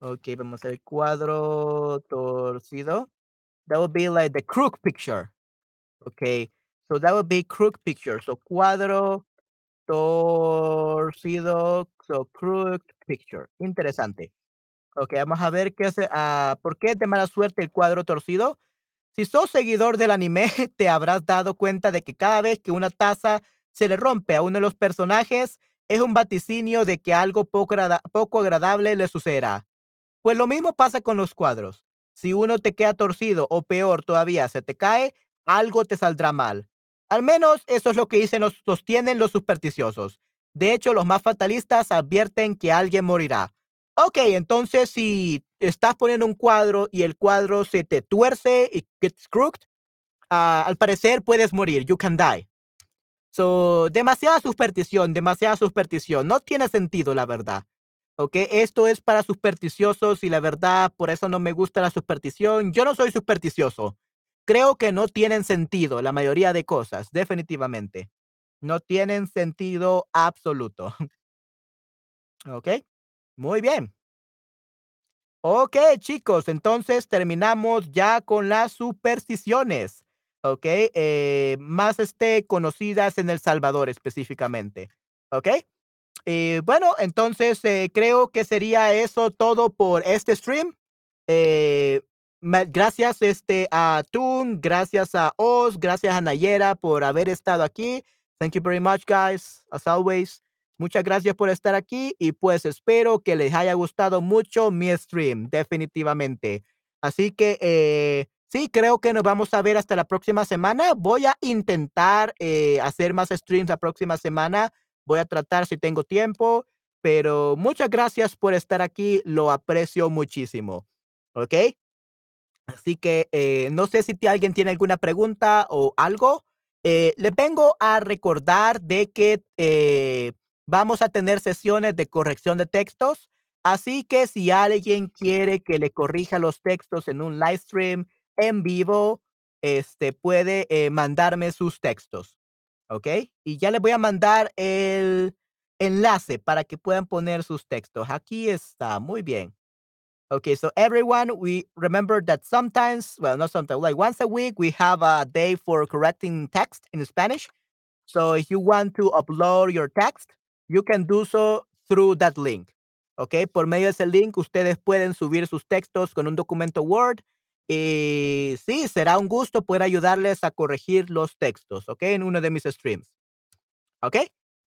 Ok, vamos a ver. Cuadro torcido. That would be like the crook picture. Okay. So that would be crook picture. So cuadro torcido, so crook picture. Interesante. Ok, vamos a ver qué hace. Ah, ¿Por qué es de mala suerte el cuadro torcido? Si sos seguidor del anime, te habrás dado cuenta de que cada vez que una taza se le rompe a uno de los personajes, es un vaticinio de que algo poco, poco agradable le sucederá. Pues lo mismo pasa con los cuadros. Si uno te queda torcido o peor todavía se te cae, algo te saldrá mal. Al menos eso es lo que dicen los, sostienen los supersticiosos. De hecho, los más fatalistas advierten que alguien morirá. Ok, entonces si estás poniendo un cuadro y el cuadro se te tuerce y gets crooked, ah, al parecer puedes morir. You can die. So, demasiada superstición, demasiada superstición. No tiene sentido, la verdad. Ok, esto es para supersticiosos y la verdad, por eso no me gusta la superstición. Yo no soy supersticioso creo que no tienen sentido la mayoría de cosas, definitivamente. No tienen sentido absoluto. ¿Ok? Muy bien. Ok, chicos, entonces terminamos ya con las supersticiones. Ok, eh, más este, conocidas en El Salvador específicamente. Ok. Y bueno, entonces eh, creo que sería eso todo por este stream. Gracias este, a Tun, gracias a Oz, gracias a Nayera por haber estado aquí. Thank you very much, guys, as always. Muchas gracias por estar aquí y pues espero que les haya gustado mucho mi stream, definitivamente. Así que eh, sí, creo que nos vamos a ver hasta la próxima semana. Voy a intentar eh, hacer más streams la próxima semana. Voy a tratar si tengo tiempo, pero muchas gracias por estar aquí. Lo aprecio muchísimo. ¿Ok? Así que eh, no sé si alguien tiene alguna pregunta o algo. Eh, les vengo a recordar de que eh, vamos a tener sesiones de corrección de textos. Así que si alguien quiere que le corrija los textos en un live stream en vivo, este puede mandarme sus textos. ¿Ok? Y ya les voy a mandar el enlace para que puedan poner sus textos. Aquí está. Muy bien. Okay, so everyone, we remember that sometimes, well, not sometimes, like once a week, we have a day for correcting text in Spanish. So if you want to upload your text, you can do so through that link. Okay, por medio de ese link, ustedes pueden subir sus textos con un documento Word. Y sí, será un gusto poder ayudarles a corregir los textos, ¿ok? En uno de mis streams. ¿Ok?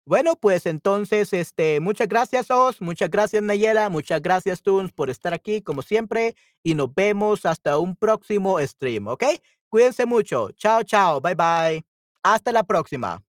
Bueno, pues entonces, este, muchas gracias, Os, muchas gracias, Nayela, muchas gracias, Tunes, por estar aquí, como siempre, y nos vemos hasta un próximo stream, ¿ok? Cuídense mucho. Chao, chao, bye, bye. Hasta la próxima.